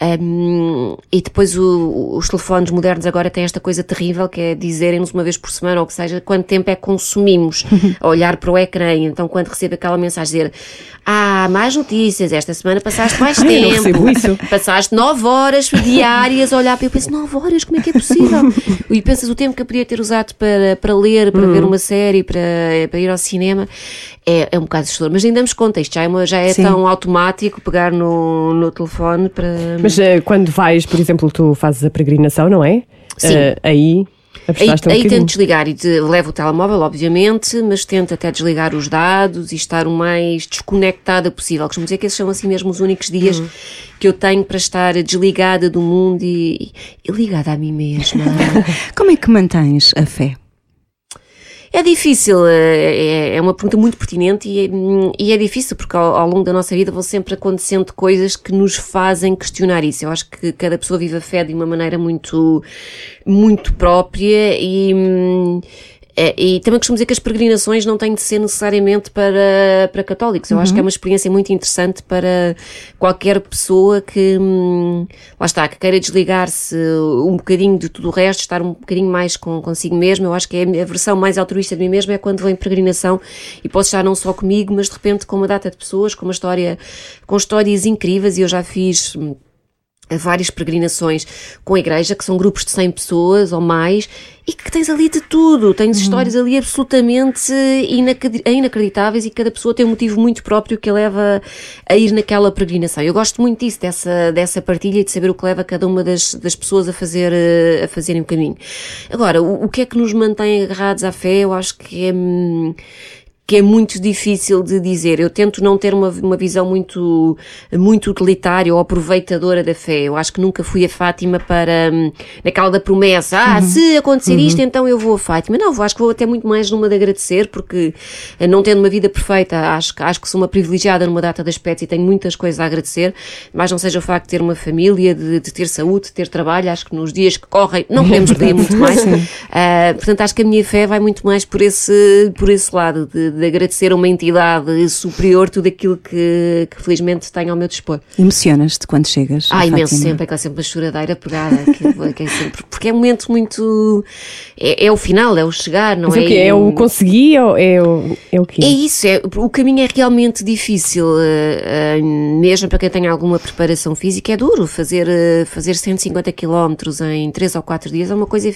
Speaker 5: Um, e depois o- os telefones modernos agora têm esta coisa terrível que é dizerem-nos uma vez por semana ou que seja quanto tempo é que consumimos (laughs) a olhar para o ecrã. Então, quando recebo aquela mensagem dizer Ah, mais notícias, esta semana passaste mais (laughs)
Speaker 3: Ai,
Speaker 5: tempo, (laughs) passaste 9 horas diárias a olhar para eu penso 9 horas, como é que é possível? e pensas o tempo que eu podia ter usado para, para ler, para ver uma série, para, para ir ao cinema, é, é um bocado assustador. Mas ainda damos conta, isto já é, uma- já é
Speaker 2: Sim.
Speaker 5: tão automático pegar no, no telefone para.
Speaker 3: Mas eh, quando vais, por exemplo, tu fazes a peregrinação, não é?
Speaker 5: Sim.
Speaker 3: Eh, aí
Speaker 5: Aí,
Speaker 3: um
Speaker 5: aí tento desligar e de, levo o telemóvel, obviamente, mas tento até desligar os dados e estar o mais desconectada possível. Costumo dizer que esses são assim mesmo os únicos dias que eu tenho para estar desligada do mundo e, e ligada a mim mesma. (laughs)
Speaker 2: Como é que mantens a fé?
Speaker 5: É difícil, eh, é, é uma pergunta muito pertinente e é, hum, e é difícil porque ao, ao longo da nossa vida vão sempre acontecendo coisas que nos fazem questionar isso. Eu acho que cada pessoa vive a fé de uma maneira muito, muito própria e. é, E também costumo dizer que as peregrinações não têm de ser necessariamente para, para católicos. Eu acho que é uma experiência muito interessante para qualquer pessoa que, hum, lá está, que queira desligar-se um bocadinho de tudo o resto, estar um bocadinho mais com, consigo mesmo. Eu acho que é a versão mais altruísta de mim mesma é quando vou em peregrinação e posso estar não só comigo, mas de repente com uma data de pessoas, com uma história, com histórias incríveis e eu já fiz. hum, várias peregrinações com a igreja, que são grupos de 100 pessoas ou mais, e que tens ali de tudo, tens histórias ali absolutamente inacredi- inacreditáveis e cada pessoa tem um motivo muito próprio que a leva a ir naquela peregrinação. Eu gosto muito disso, dessa, dessa partilha e de saber o que leva cada uma das, das pessoas a, fazer, eh, a fazerem o caminho. Agora, o, o que é que nos mantém agarrados à fé? Eu acho que é... que é muito difícil de dizer. Eu tento não ter uma, uma visão muito, muito utilitária ou aproveitadora da fé. Eu acho que nunca fui a Fátima para, hum, naquela da promessa, ah, se acontecer isto, então eu vou a Fátima. Não, vou, acho que vou até muito mais numa de agradecer, porque eh, não tendo uma vida perfeita, acho, que- acho que sou uma privilegiada numa data de aspectos e tenho muitas coisas a agradecer, mas não seja o facto de ter uma família, de, de ter saúde, de ter trabalho, acho que nos dias que correm não (laughs) podemos pedir muito mais. Ah, portanto, acho que a minha fé vai muito mais por esse, por esse lado, de, de agradecer a uma entidade superior tudo aquilo que, que felizmente tenho ao meu dispor.
Speaker 2: Emocionas-te quando chegas?
Speaker 5: Ah, imenso
Speaker 2: Fátima?
Speaker 5: sempre, aquela sempre uma choradeira pegada, aquilo, que é sempre, porque é um momento muito. É, é o final, é o chegar, não
Speaker 3: Mas
Speaker 5: é?
Speaker 3: é o quê? É o consegui ou é o, é o quê?
Speaker 5: É isso, é, o caminho é realmente difícil, eh, eh, mesmo para quem tenha alguma preparação física, é duro fazer, eh, fazer 150 km em 3 ou 4 dias, é uma coisa,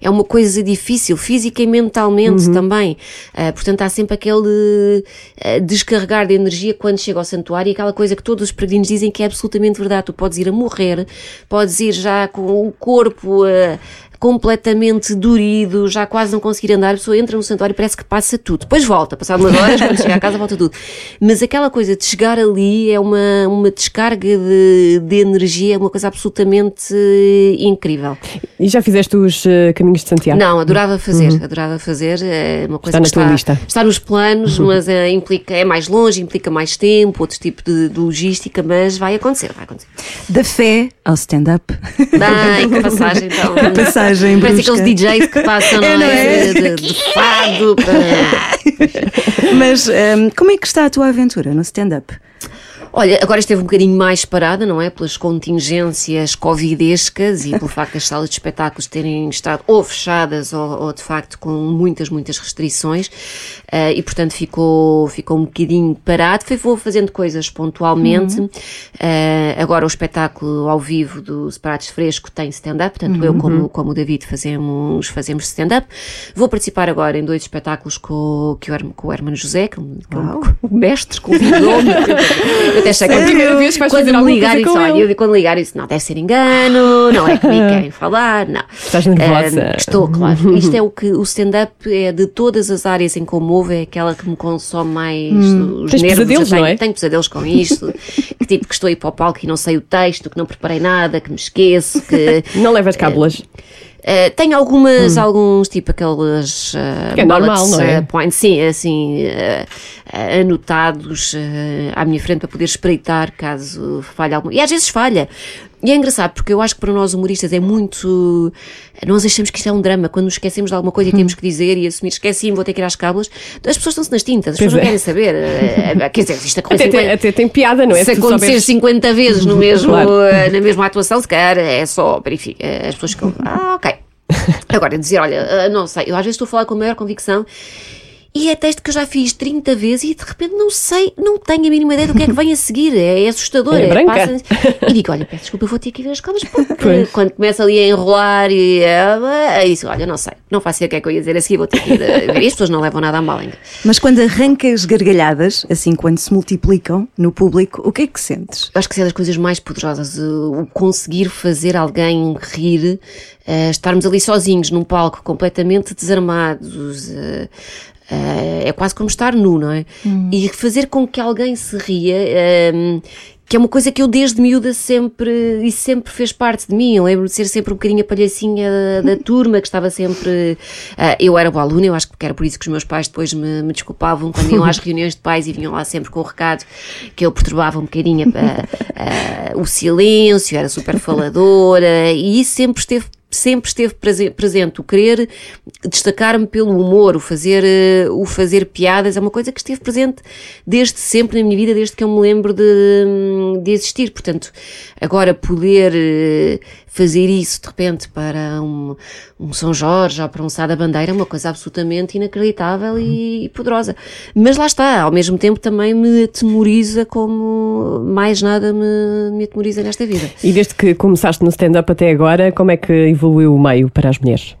Speaker 5: é uma coisa difícil, física e mentalmente também. Eh, portanto, há sempre aquele eh, descarregar de energia quando chega ao santuário e aquela coisa que todos os peregrinos dizem que é absolutamente verdade. Tu podes ir a morrer, podes ir já com o corpo. eh, completamente dorido, já quase não conseguir andar, a pessoa entra no santuário e parece que passa tudo. Depois volta, passado umas horas, quando chega a casa volta tudo. Mas aquela coisa de chegar ali é uma, uma descarga de, de energia, é uma coisa absolutamente eh, incrível.
Speaker 3: E já fizeste os eh, caminhos de Santiago?
Speaker 5: Não, adorava fazer, adorava fazer, é uma coisa
Speaker 3: Está na
Speaker 5: que
Speaker 3: tua
Speaker 5: está,
Speaker 3: lista.
Speaker 5: está nos planos, mas eh, implica, é mais longe, implica mais tempo, outro tipo de, de logística, mas vai acontecer, vai acontecer.
Speaker 2: Da fé ao stand-up.
Speaker 5: Ai, que passagem então.
Speaker 2: Passagem
Speaker 5: Parece
Speaker 2: brusca.
Speaker 5: aqueles DJs que passam, (laughs)
Speaker 2: É, não
Speaker 5: é?
Speaker 2: é?
Speaker 5: De, de- (laughs) de fado para...
Speaker 2: Mas hum, como é que está a tua aventura no stand-up?
Speaker 5: Olha, agora esteve um bocadinho mais parada, não é? Pelas contingências covidescas e pelo facto das salas de espetáculos terem estado ou fechadas ou, ou, de facto com muitas, muitas restrições eh, e portanto ficou, ficou um bocadinho parado. Foi, vou fazendo coisas pontualmente. Eh, agora o espetáculo ao vivo do Separados Fresco tem stand-up, tanto eu como, como o David fazemos, fazemos stand-up. Vou participar agora em dois espetáculos com, o com o Hermano José, que é que é o (laughs) mestre, convidou-me. (laughs) Eu até achei que
Speaker 3: a primeira vez que vais
Speaker 5: quando
Speaker 3: fazer
Speaker 5: me
Speaker 3: alguma
Speaker 5: ligar
Speaker 3: coisa
Speaker 5: isso,
Speaker 3: com
Speaker 5: olha,
Speaker 3: ele.
Speaker 5: eu quando ligar isso, não, deve ser engano, não é comigo (laughs) quem falar, não.
Speaker 3: Estás nervosa.
Speaker 5: Ah, estou, claro. (laughs) Isto é o que o stand-up é de todas as áreas em que eu movo, é aquela que me consome mais os
Speaker 3: Tens
Speaker 5: nervos.
Speaker 3: pesadelos,
Speaker 5: tenho,
Speaker 3: não é?
Speaker 5: tenho pesadelos com isto, que tipo que estou a ir para o palco e não sei o texto, que não preparei nada, que me esqueço, que (laughs)
Speaker 3: Não levas cábulas?
Speaker 5: Uh, tenho algumas, alguns, tipo aqueles uh,
Speaker 3: Que é normal, não é?
Speaker 5: uh, points, sim, assim, uh, anotados à minha frente para poder espreitar caso falhe alguma. E às vezes falha. E é engraçado porque eu acho que para nós humoristas é muito. Nós achamos que isto é um drama. Quando nos esquecemos de alguma coisa e temos que dizer e assumir, esqueci-me, vou ter que ir às cábulas. As pessoas estão-se nas tintas, as
Speaker 3: Pois
Speaker 5: pessoas não
Speaker 3: é.
Speaker 5: querem saber. Eh, Quer dizer, isto
Speaker 3: Até,
Speaker 5: acontece.
Speaker 3: tem, até tem piada, não é?
Speaker 5: Se acontecer
Speaker 3: souberes-
Speaker 5: 50 vezes no (laughs) mesmo,
Speaker 3: Claro.
Speaker 5: eh, na mesma atuação, se calhar é só eh, As pessoas ficam, ah, ok. (laughs) Agora, dizer, olha, eh, não sei, eu às vezes estou a falar com a maior convicção e é texto que eu já fiz 30 vezes e de repente não sei, não tenho a mínima ideia do que é que vem a seguir. É, é assustador.
Speaker 3: É branca.
Speaker 5: passa- E digo, olha, peço desculpa, eu vou ter que ir ver as calmas porque (laughs)
Speaker 3: Pois.
Speaker 5: quando começa ali a enrolar e é isso, olha, não sei, não faço ideia o que é que eu ia dizer a seguir, vou ter que ir a ver. E as pessoas não levam nada a mal ainda.
Speaker 2: Mas quando arrancas gargalhadas, assim, quando se multiplicam no público, o que é que sentes?
Speaker 5: Eu acho que isso é das coisas mais poderosas, o conseguir fazer alguém rir, eh, estarmos ali sozinhos num palco completamente desarmados. Eh, é quase como estar nu, não é? E fazer com que alguém se ria. eh, que é uma coisa que eu desde miúda sempre, e sempre fez parte de mim. Eu lembro de ser sempre um bocadinho a palhacinha da, (laughs) turma, que estava sempre. ah, eu era boa aluna, eu acho que era por isso que os meus pais depois me, me desculpavam quando iam às (laughs) reuniões de pais e vinham lá sempre com o recado que eu perturbava um bocadinho ah, ah, o silêncio, era super faladora, e isso sempre esteve sempre esteve prese- presente o querer destacar-me pelo humor, o fazer, eh, o fazer piadas, é uma coisa que esteve presente desde sempre na minha vida, desde que eu me lembro de, de existir. Portanto, agora poder eh, fazer isso de repente para um, um São Jorge ou para um Sá da Bandeira é uma coisa absolutamente inacreditável e, e poderosa. Mas lá está, ao mesmo tempo também me atemoriza como mais nada me, me atemoriza nesta vida.
Speaker 3: E desde que começaste no stand-up até agora, como é que evoluiu o meio para as mulheres?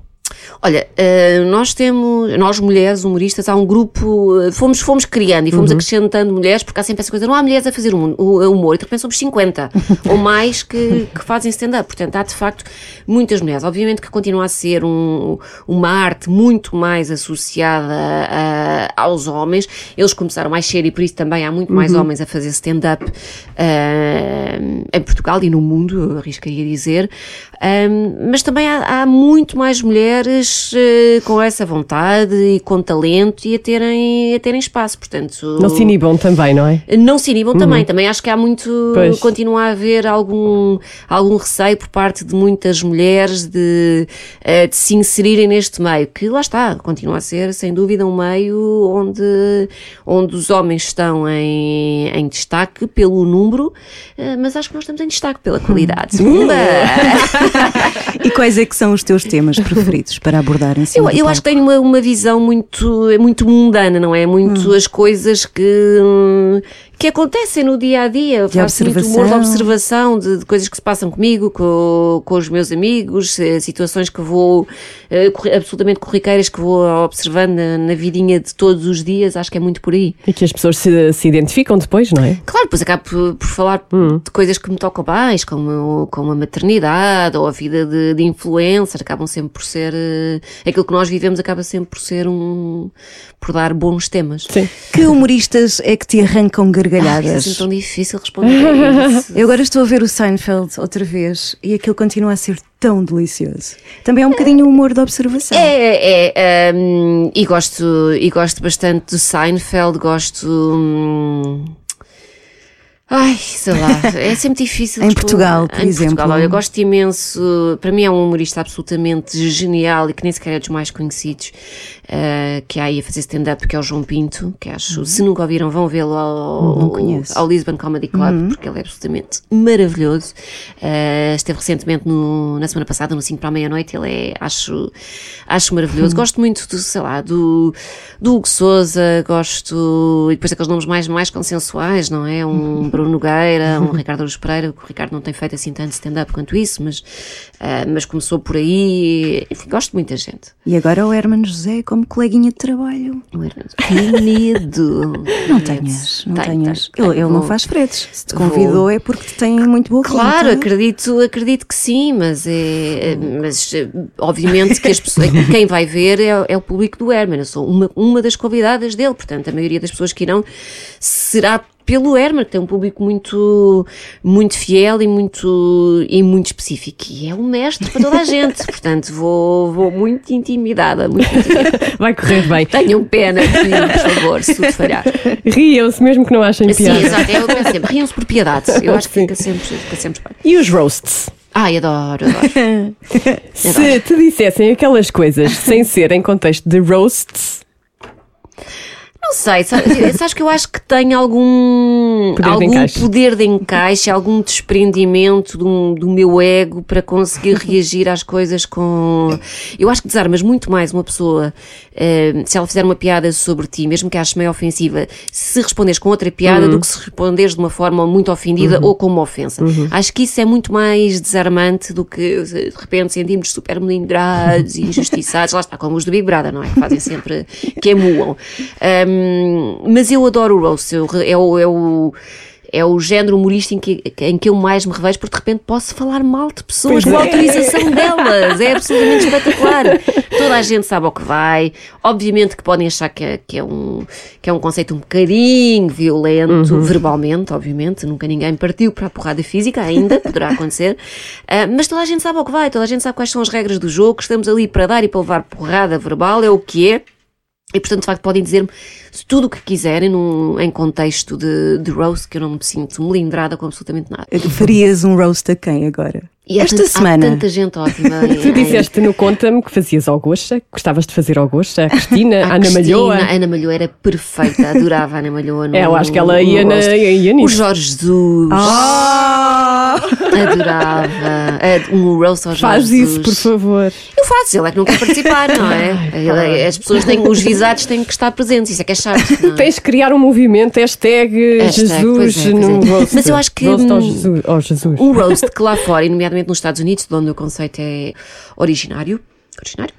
Speaker 5: Olha, eh, nós temos, nós mulheres humoristas, há um grupo, eh, fomos, fomos criando e fomos acrescentando mulheres, porque há sempre essa coisa, não há mulheres a fazer hum- o- humor, e de repente somos 50 (laughs) ou mais que, que fazem stand-up. Portanto, há de facto muitas mulheres. Obviamente que continua a ser um- uma arte muito mais associada a- aos homens. Eles começaram mais cedo e por isso também há muito mais homens a fazer stand-up eh, em Portugal e no mundo, eu arriscaria dizer. Um, mas também há, há muito mais mulheres eh, com essa vontade e com talento e a terem, a terem espaço, portanto...
Speaker 3: Não se inibam também, não é?
Speaker 5: Não se inibam também, também acho que há muito,
Speaker 3: Pois.
Speaker 5: continua a haver algum, algum receio por parte de muitas mulheres de, eh, de se inserirem neste meio, que lá está, continua a ser sem dúvida um meio onde, onde os homens estão em, em destaque pelo número, eh, mas acho que nós estamos em destaque pela qualidade. Pumba! (laughs)
Speaker 2: E quais é que são os teus temas preferidos para abordar em
Speaker 5: Eu,
Speaker 2: cima do
Speaker 5: eu acho que tenho uma, uma visão muito, é muito mundana, não é? Muito as coisas que, hum, que acontecem no dia a dia.
Speaker 2: De
Speaker 5: faço muito humor de
Speaker 2: observação.
Speaker 5: de, de coisas que se passam comigo, com, com os meus amigos, eh, situações que vou, eh, absolutamente corriqueiras que vou observando na, na vidinha de todos os dias. Acho que é muito por aí.
Speaker 3: E que as pessoas se, se identificam depois, não é?
Speaker 5: Claro, depois acabo por, por falar de coisas que me tocam mais, como, como a maternidade ou a vida de, de influencer, acabam sempre por ser. eh, aquilo que nós vivemos acaba sempre por ser um. por dar bons temas.
Speaker 3: Sim.
Speaker 2: Que humoristas é que te arrancam
Speaker 5: Ah, isso é
Speaker 2: gargalhadas?
Speaker 5: assim tão difícil responder a (laughs) isso.
Speaker 2: Eu agora estou a ver o Seinfeld outra vez e aquilo continua a ser tão delicioso. Também é um bocadinho o humor de observação.
Speaker 5: É, é, hum, e gosto, e gosto bastante do Seinfeld, gosto. hum, Ai, sei lá, (laughs) é sempre difícil.
Speaker 2: Em. Portugal, por
Speaker 5: Em
Speaker 2: exemplo.
Speaker 5: Portugal, olha, eu gosto imenso. Para mim é um humorista absolutamente genial e que nem sequer é dos mais conhecidos eh, que há aí a fazer stand-up, que é o João Pinto, que acho, se nunca ouviram, vão vê-lo ao,
Speaker 2: Uhum. Uhum.
Speaker 5: ao Lisbon Comedy Club, porque ele é absolutamente maravilhoso. Eh, esteve recentemente no- na semana passada, no 5 para a meia-noite, ele é, acho, acho
Speaker 2: Uhum.
Speaker 5: maravilhoso. Gosto muito do, sei lá, do, do Hugo Souza, gosto, e depois daqueles nomes mais, mais consensuais, não é? Um
Speaker 2: Uhum.
Speaker 5: Bruno Nogueira, um (laughs) Ricardo Aruz Pereira, que o Ricardo não tem feito assim tanto stand-up quanto isso, mas, eh, mas começou por aí, enfim, gosto de muita gente.
Speaker 2: E agora o Hermano José como coleguinha de trabalho.
Speaker 5: Que medo!
Speaker 2: Não tenhas, não
Speaker 5: Tenho,
Speaker 2: tenhas.
Speaker 5: tenho,
Speaker 2: Ele, ele não faz fretes. Se te
Speaker 5: vou-
Speaker 2: convidou é porque te tem muito boa
Speaker 5: Claro,
Speaker 2: conta.
Speaker 5: acredito, acredito que sim, mas é, é- mas eh, obviamente que as pessoas, (laughs) quem vai ver é, é o público do Herman. Eu sou uma, uma das convidadas dele, portanto, a maioria das pessoas que irão será pelo Herman, que tem um público muito, muito fiel e muito, e muito específico. E é um mestre para toda a gente. (laughs) Portanto, vou, vou muito intimidada, muito intimidada. (laughs)
Speaker 3: Vai correr bem.
Speaker 5: Tenham pena de mim, por favor, se tudo falhar.
Speaker 3: Riam-se mesmo que não achem
Speaker 5: Sim,
Speaker 3: piada.
Speaker 5: exato. Eu penso sempre, riam-se por piedade. Eu acho que
Speaker 3: Sim.
Speaker 5: fica sempre, fica sempre bem.
Speaker 3: E os roasts?
Speaker 5: Ai, adoro, adoro. (laughs)
Speaker 3: Se te dissessem aquelas coisas sem ser em contexto de roasts,
Speaker 5: Não sei, sa- sabes que eu acho que tem algum
Speaker 3: Poder de
Speaker 5: algum
Speaker 3: encaixe.
Speaker 5: poder de encaixe, algum desprendimento do, do meu ego para conseguir (laughs) reagir às coisas com. Eu acho que desarmas muito mais uma pessoa eh, se ela fizer uma piada sobre ti, mesmo que aches meio ofensiva, se responderes com outra piada
Speaker 3: Uhum.
Speaker 5: do que se responderes de uma forma muito ofendida ou com uma ofensa.
Speaker 3: Uhum.
Speaker 5: Acho que isso é muito mais desarmante do que de repente sentimos super melindrados e (laughs) injustiçados. Lá está, como os do Big Brother, não é? Que fazem sempre, que emulam. Um, (laughs) mas eu adoro o roast, eu, é, o, é, o, é o género humorístico em que, em que eu mais me revejo, porque de repente posso falar mal de pessoas com a
Speaker 3: é.
Speaker 5: autorização (laughs) delas. É absolutamente espetacular. Toda a gente sabe ao que vai. Obviamente que podem achar que é, que é, um, que é um conceito um bocadinho violento, verbalmente, obviamente. Nunca ninguém partiu para a porrada física, ainda poderá (laughs) acontecer. Ah, mas toda a gente sabe ao que vai, toda a gente sabe quais são as regras do jogo, que estamos ali para dar e para levar porrada verbal, é o que é. E portanto, de facto, podem dizer-me tudo o que quiserem num, em contexto de, de roast, que eu não me sinto melindrada com absolutamente nada.
Speaker 2: Farias um roast a quem agora?
Speaker 5: E
Speaker 2: Esta semana.
Speaker 5: Há tanta gente ótima. (laughs) em-
Speaker 3: tu disseste no Conta-me que fazias ao Gosta, gostavas de fazer ao Gosta, a Cristina, (laughs)
Speaker 5: A
Speaker 3: Ana
Speaker 5: Cristina,
Speaker 3: Malhoa.
Speaker 5: A Ana Malhoa era perfeita, adorava a Ana Malhoa. no-
Speaker 3: É, eu acho que ela ia, na, ia
Speaker 5: O
Speaker 3: nisso.
Speaker 5: Jorge Jesus,
Speaker 2: Ah!
Speaker 5: Adorava. Ad- Um roast ao Jorge
Speaker 3: Faz isso,
Speaker 5: Jesus.
Speaker 3: por favor.
Speaker 5: Eu faço, ele é que não quer participar, não é? (laughs) Ele- as pessoas têm, os visados têm que estar presentes, isso é que é chato. não é?
Speaker 3: Tens de criar um movimento, hashtag,
Speaker 5: Hashtag,
Speaker 3: Jesus
Speaker 5: pois é,
Speaker 3: no
Speaker 5: é.
Speaker 3: roast.
Speaker 5: Mas eu acho que,
Speaker 3: Roast ao
Speaker 5: hum,
Speaker 3: Jesus. ao Jesus.
Speaker 5: Um roast que lá fora, e nomeadamente nos Estados Unidos, de onde o conceito é originário, originário,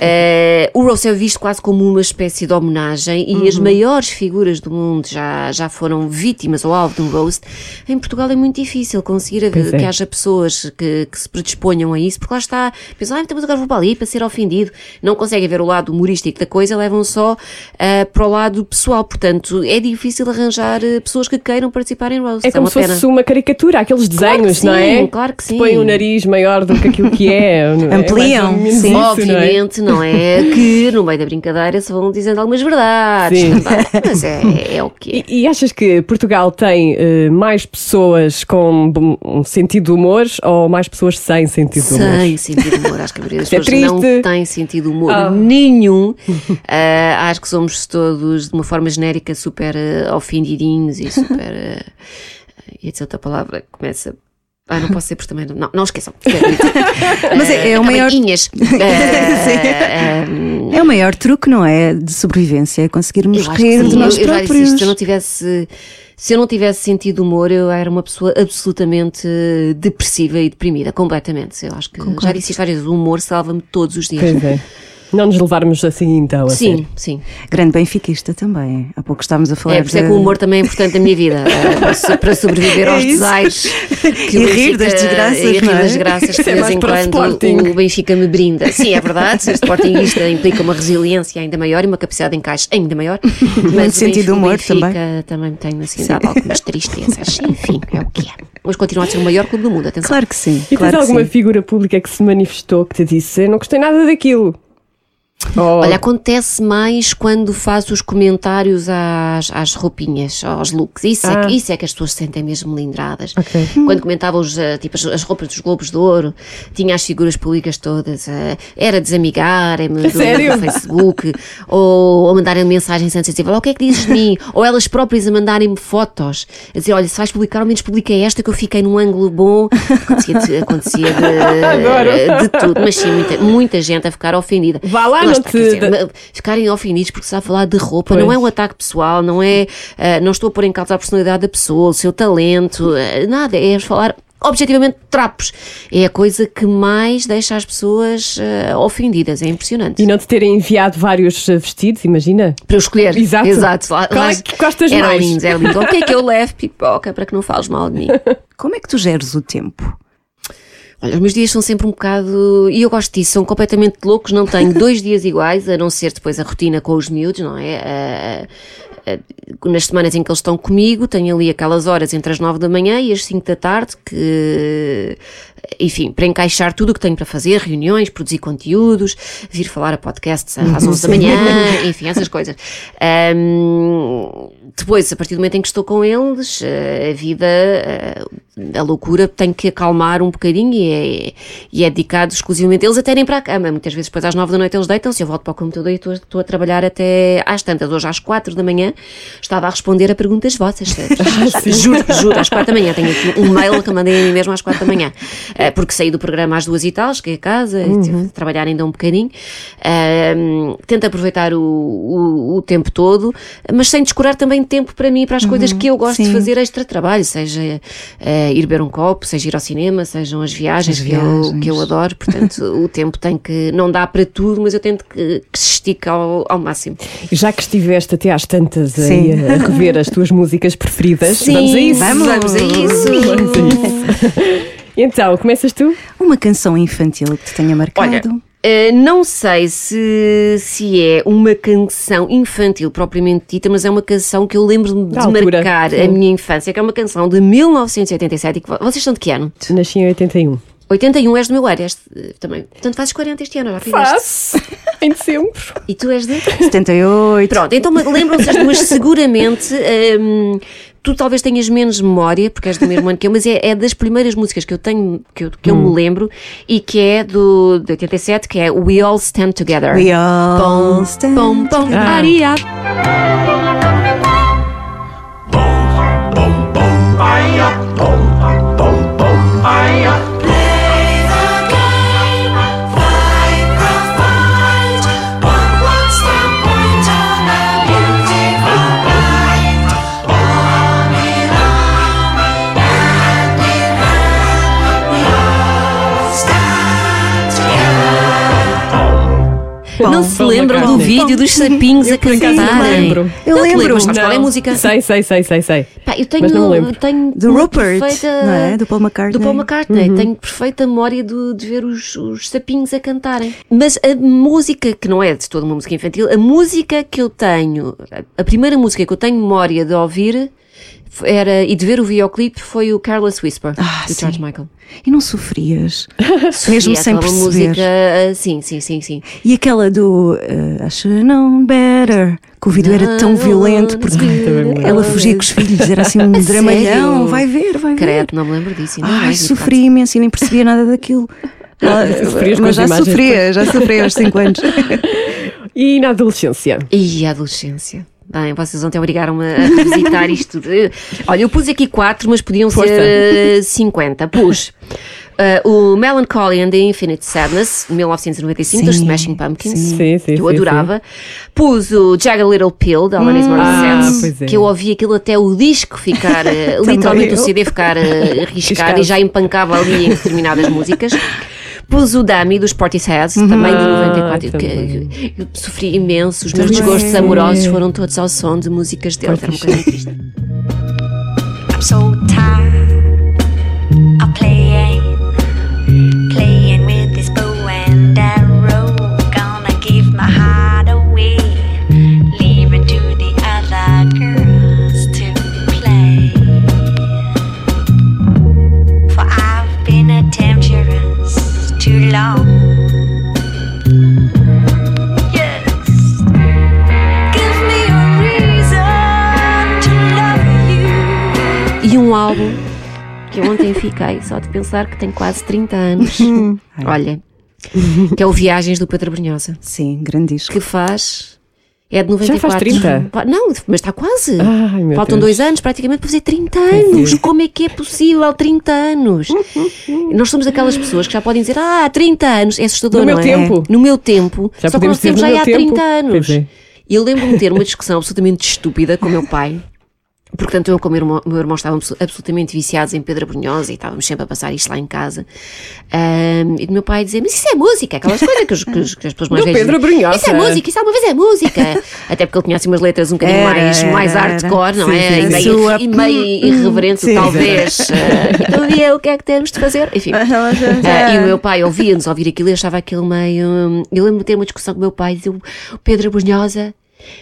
Speaker 5: eh, o roast é visto quase como uma espécie de homenagem e
Speaker 3: Uhum.
Speaker 5: as maiores figuras do mundo já, já foram vítimas ou alvo de um roast. Em Portugal é muito difícil conseguir
Speaker 3: Pois é.
Speaker 5: que haja pessoas que, que se predisponham a isso, porque lá está, pensam, ah, mas agora vou para ali para ser ofendido. Não conseguem ver o lado humorístico da coisa, levam só eh, para o lado pessoal. Portanto, é difícil arranjar eh, pessoas que queiram participar em roast.
Speaker 3: É como
Speaker 5: uma
Speaker 3: se fosse uma caricatura, aqueles
Speaker 5: Claro que
Speaker 3: desenhos, não é?
Speaker 5: sim, claro que sim.
Speaker 3: Põe o nariz maior do que aquilo que é. (laughs) é?
Speaker 2: Ampliam,
Speaker 3: menos
Speaker 2: sim.
Speaker 3: Não é?
Speaker 5: Obviamente, não é? (laughs) que no meio da brincadeira se vão dizendo algumas verdades
Speaker 3: Sim.
Speaker 5: também. Mas é, é o que é.
Speaker 3: E, e achas que Portugal tem eh, mais pessoas com um sentido de humor ou mais pessoas sem sentido de humor?
Speaker 5: Sem sentido de humor, acho que a maioria das (laughs)
Speaker 3: é
Speaker 5: pessoas não
Speaker 3: triste.
Speaker 5: tem sentido de humor
Speaker 3: Ah.
Speaker 5: nenhum. (laughs) Ah, acho que somos todos, de uma forma genérica, super ah, ofendidinhos e super. Uh, ia dizer outra palavra que começa. Ah, não posso ser porque também. Não, não esqueçam. (laughs)
Speaker 2: Mas é- é o maior-
Speaker 5: Inhas. (laughs) (laughs)
Speaker 2: É o maior truque, não é? De sobrevivência, é conseguirmos
Speaker 5: Eu
Speaker 2: rir de nós
Speaker 5: eu, eu já disse
Speaker 2: próprios.
Speaker 5: isto, se eu não tivesse se eu não tivesse sentido humor, eu era uma pessoa absolutamente depressiva e deprimida, completamente. Eu acho que já disse várias vezes, o humor salva-me todos os dias.
Speaker 3: Pois é. Não nos levarmos assim então a
Speaker 5: Sim,
Speaker 3: sério.
Speaker 5: sim.
Speaker 2: Grande benfiquista também. Há pouco estávamos a falar.
Speaker 5: É, por isso é
Speaker 2: de-
Speaker 5: que o humor também é importante na minha vida, (laughs) eh, para, so- para sobreviver
Speaker 2: É
Speaker 5: aos
Speaker 2: isso.
Speaker 5: desaires. (laughs) Que
Speaker 2: E
Speaker 5: o
Speaker 2: rir das desgraças,
Speaker 5: E rir
Speaker 2: não é?
Speaker 5: das graças de
Speaker 3: é
Speaker 5: vez
Speaker 3: mais
Speaker 5: em
Speaker 3: o
Speaker 5: quando
Speaker 3: Sporting.
Speaker 5: o Benfica me brinda. Sim, é verdade, ser Sportingista implica uma resiliência ainda maior e uma capacidade de encaixe ainda maior. (laughs) Mas o
Speaker 2: sentido de
Speaker 5: Benfica- o
Speaker 2: humor
Speaker 5: Benfica também me tem assim, dado algumas tristezas. Enfim, é o que é. Mas continua a ser o maior clube do mundo, atenção.
Speaker 2: Claro que sim.
Speaker 3: E
Speaker 2: claro
Speaker 3: tens alguma
Speaker 2: sim.
Speaker 3: figura pública que se manifestou que te disse eu não gostei nada daquilo? Ou-
Speaker 5: Olha, acontece mais quando faz os comentários às, às roupinhas, aos looks. Isso, é,
Speaker 3: Ah.
Speaker 5: que- isso é que as pessoas se sentem mesmo melindradas.
Speaker 3: Ok.
Speaker 5: Quando comentavam os, eh, tipo, as, as roupas dos Globos de Ouro, tinha as figuras públicas todas, eh, era desamigarem-me do,
Speaker 3: sério?
Speaker 5: do Facebook, ou, ou mandarem mensagens antes a dizer, "Olha, o que é que dizes de mim? (laughs) ou elas próprias a mandarem-me fotos, a dizer, olha, se vais publicar, ao menos publica esta que eu fiquei num ângulo bom. Acontecia de, (laughs) acontecia de, de tudo, mas sim, muita, muita gente a ficar ofendida.
Speaker 3: Vá lá,
Speaker 5: Dizer, ma- ficarem ofendidos porque se está a falar de roupa,
Speaker 3: Pois.
Speaker 5: não é um ataque pessoal, não é, ah, não estou a pôr em causa a personalidade da pessoa, o seu talento, ah, nada, é falar objetivamente de trapos. É a coisa que mais deixa as pessoas ah, ofendidas, é impressionante.
Speaker 3: E não te terem enviado vários vestidos, imagina?
Speaker 5: Para eu escolher.
Speaker 3: Exato.
Speaker 5: Exato. Lá-
Speaker 3: Qual é que gostas
Speaker 5: era
Speaker 3: mais?
Speaker 5: lindo, era lindo. (laughs) O que é que eu levo, pipoca, para que não fales mal de mim?
Speaker 2: Como é que tu geres o tempo?
Speaker 5: Olha, os meus dias são sempre um bocado. E eu gosto disso, são completamente loucos. Não tenho (laughs) dois dias iguais, a não ser depois a rotina com os miúdos, não é? Ah, ah, nas semanas em que eles estão comigo, tenho ali aquelas horas entre as nove da manhã e as cinco da tarde que, enfim, para encaixar tudo o que tenho para fazer, reuniões, produzir conteúdos, vir falar a podcasts às (laughs) onze da manhã, enfim, essas coisas. Ahm, depois, a partir do momento em que estou com eles, eh, a vida, eh, a loucura tem que acalmar um bocadinho e é, e é dedicado exclusivamente. Eles até nem para a cama. Muitas vezes, depois às nove da noite, eles deitam-se. Eu volto para o computador e estou, estou a trabalhar até às tantas. Hoje, às quatro da manhã, estava a responder a perguntas vossas. (laughs) juro, juro, às quatro da manhã. Tenho aqui um mail que eu mandei a mim mesmo às quatro da manhã. Eh, porque saí do programa às duas e tal, cheguei a casa, e tive de trabalhar ainda um bocadinho. Ahm, tento aproveitar o, o, o tempo todo, mas sem descurar também tempo para mim, para as coisas que eu gosto de
Speaker 2: sim.
Speaker 5: fazer extra trabalho, seja eh, ir beber um copo, seja ir ao cinema, sejam as viagens,
Speaker 2: As
Speaker 5: Que, eu,
Speaker 2: viagens.
Speaker 5: que eu adoro. Portanto, o tempo tem que. Não dá para tudo, mas eu tento que, que se estique ao, ao máximo.
Speaker 3: Já que estiveste até às tantas
Speaker 2: Sim.
Speaker 3: a rever as tuas músicas preferidas,
Speaker 5: Sim,
Speaker 3: vamos a isso.
Speaker 5: vamos, vamos a isso.
Speaker 3: Vamos a isso. Então, começas tu?
Speaker 2: Uma canção infantil que te tenha marcado.
Speaker 5: Uh, não sei se, se é uma canção infantil propriamente dita, mas é uma canção que eu lembro-me de
Speaker 3: altura,
Speaker 5: marcar
Speaker 3: sim.
Speaker 5: a minha infância, que é uma canção de 1987. E que vo- vocês são de que ano?
Speaker 3: Nasci em 81.
Speaker 5: 81 és do meu ano, és de- também. Portanto, fazes 40 este ano, já fizeste.
Speaker 3: Faço! em dezembro.
Speaker 5: E tu és de?
Speaker 2: 78.
Speaker 5: Pronto, então lembram-se as duas seguramente. hum, tu talvez tenhas menos memória, porque és do mesmo ano que eu, mas é, é das primeiras músicas que eu tenho, que eu, que eu me lembro, e que é do, de 87, que é We All Stand Together.
Speaker 2: We all
Speaker 5: Pom,
Speaker 2: stand
Speaker 5: pom, pom,
Speaker 3: Ah.
Speaker 5: Aria. Não se lembram do vídeo dos sapinhos a cantarem?
Speaker 3: lembro.
Speaker 2: Eu
Speaker 5: Não
Speaker 2: lembro.
Speaker 5: qual é a música?
Speaker 3: Sei, sei, sei, sei, sei.
Speaker 5: Pá, eu tenho,
Speaker 3: Mas não lembro.
Speaker 5: tenho
Speaker 2: Do Rupert,
Speaker 5: perfeita-
Speaker 2: não é? Do Paul McCartney.
Speaker 5: Do Paul McCartney.
Speaker 3: Uhum.
Speaker 5: Tenho perfeita memória do- de ver os, os sapinhos a cantarem. Mas a música, que não é de toda uma música infantil, a música que eu tenho, a primeira música que eu tenho memória de ouvir era, e de ver o videoclipe foi o Careless Whisper,
Speaker 2: Ah,
Speaker 5: do
Speaker 2: sim.
Speaker 5: George Michael.
Speaker 2: E não sofrias. (laughs) Mesmo
Speaker 5: E
Speaker 2: sem
Speaker 5: aquela
Speaker 2: perceber.
Speaker 5: música, ah, sim, sim, sim, sim.
Speaker 2: E aquela do uh, I should known better, que o vídeo era tão violento porque ela fugia com os filhos, era assim um (laughs) dramalhão.
Speaker 5: sério?
Speaker 2: Vai ver, vai ver.
Speaker 5: Credo, não me lembro disso.
Speaker 2: Ai, sofri imenso e nem percebia nada daquilo. (laughs) Ah,
Speaker 3: Sofrias com
Speaker 2: mas
Speaker 3: as
Speaker 2: já sofria, já sofria aos 5 anos.
Speaker 3: E na adolescência?
Speaker 5: E a adolescência. Bem, vocês ontem obrigaram-me a revisitar (laughs) isto. Eh, Olha, eu pus aqui quatro, mas podiam
Speaker 3: Força.
Speaker 5: ser eh, 50. Pus eh, o Melancholy and the Infinite Sadness, de 1995, dos
Speaker 2: Sim,
Speaker 5: Smashing Pumpkins.
Speaker 2: sim.
Speaker 3: Sim, sim,
Speaker 5: Que eu
Speaker 3: sim,
Speaker 5: adorava. Pus o Jagged Little Pill, da Alanis Morissette,
Speaker 3: pois é.
Speaker 5: que eu ouvi aquilo até o disco ficar, eh, (laughs) literalmente o
Speaker 2: eu.
Speaker 5: CD ficar riscado
Speaker 3: Riscado.
Speaker 5: e já empancava ali em determinadas músicas. Pus o Dummy dos Portishead, também de 94, que-
Speaker 3: também.
Speaker 5: que eu sofri imenso. Os meus
Speaker 2: Também.
Speaker 5: desgostos amorosos foram todos ao som de músicas dele. Era um bocadinho triste.
Speaker 6: I'm so
Speaker 5: um álbum que eu ontem fiquei só de pensar que tem quase 30 anos. Olha, que é o Viagens do Pedro Brunhosa,
Speaker 2: Sim, grande disco.
Speaker 5: que faz. É de 94.
Speaker 3: faz 30?
Speaker 5: Pa- Não, mas está quase.
Speaker 3: Ai, meu
Speaker 5: Faltam
Speaker 3: Deus.
Speaker 5: dois anos praticamente para fazer 30 anos. Como é que é possível 30 anos? Nós somos aquelas pessoas que já podem dizer, ah, há 30 anos, é assustador,
Speaker 3: No meu
Speaker 5: é?
Speaker 3: tempo.
Speaker 5: No meu tempo.
Speaker 3: Já
Speaker 5: Só que nós temos já há
Speaker 3: meu
Speaker 5: 30
Speaker 3: tempo.
Speaker 5: anos.
Speaker 3: É.
Speaker 5: E eu lembro-me de ter uma discussão absolutamente estúpida com o meu pai. Portanto, eu com o meu irmão, o meu irmão estávamos absolutamente viciados em Pedro Brunhosa e estávamos sempre a passar isto lá em casa. Ahm, e do meu pai dizer, mas isso é música, aquelas coisas que, os- que as pessoas (laughs) mais velhas
Speaker 3: Pedro Brunhosa.
Speaker 5: Isso é música, isso alguma vez é música. Até porque ele tinha assim umas letras um bocadinho
Speaker 2: Era,
Speaker 5: mais, mais hardcore, não
Speaker 2: sim,
Speaker 5: é?
Speaker 2: sim,
Speaker 5: e, meio,
Speaker 2: Sua-
Speaker 5: e meio (laughs) irreverente,
Speaker 2: Sim.
Speaker 5: talvez. (laughs) Ah, então, e é, o que é que temos de fazer? Enfim. Ah, e o meu pai ouvia-nos ouvir aquilo e eu achava aquilo meio. hum, Eu lembro de ter uma discussão com o meu pai e dizer: "O Pedro Brunhosa.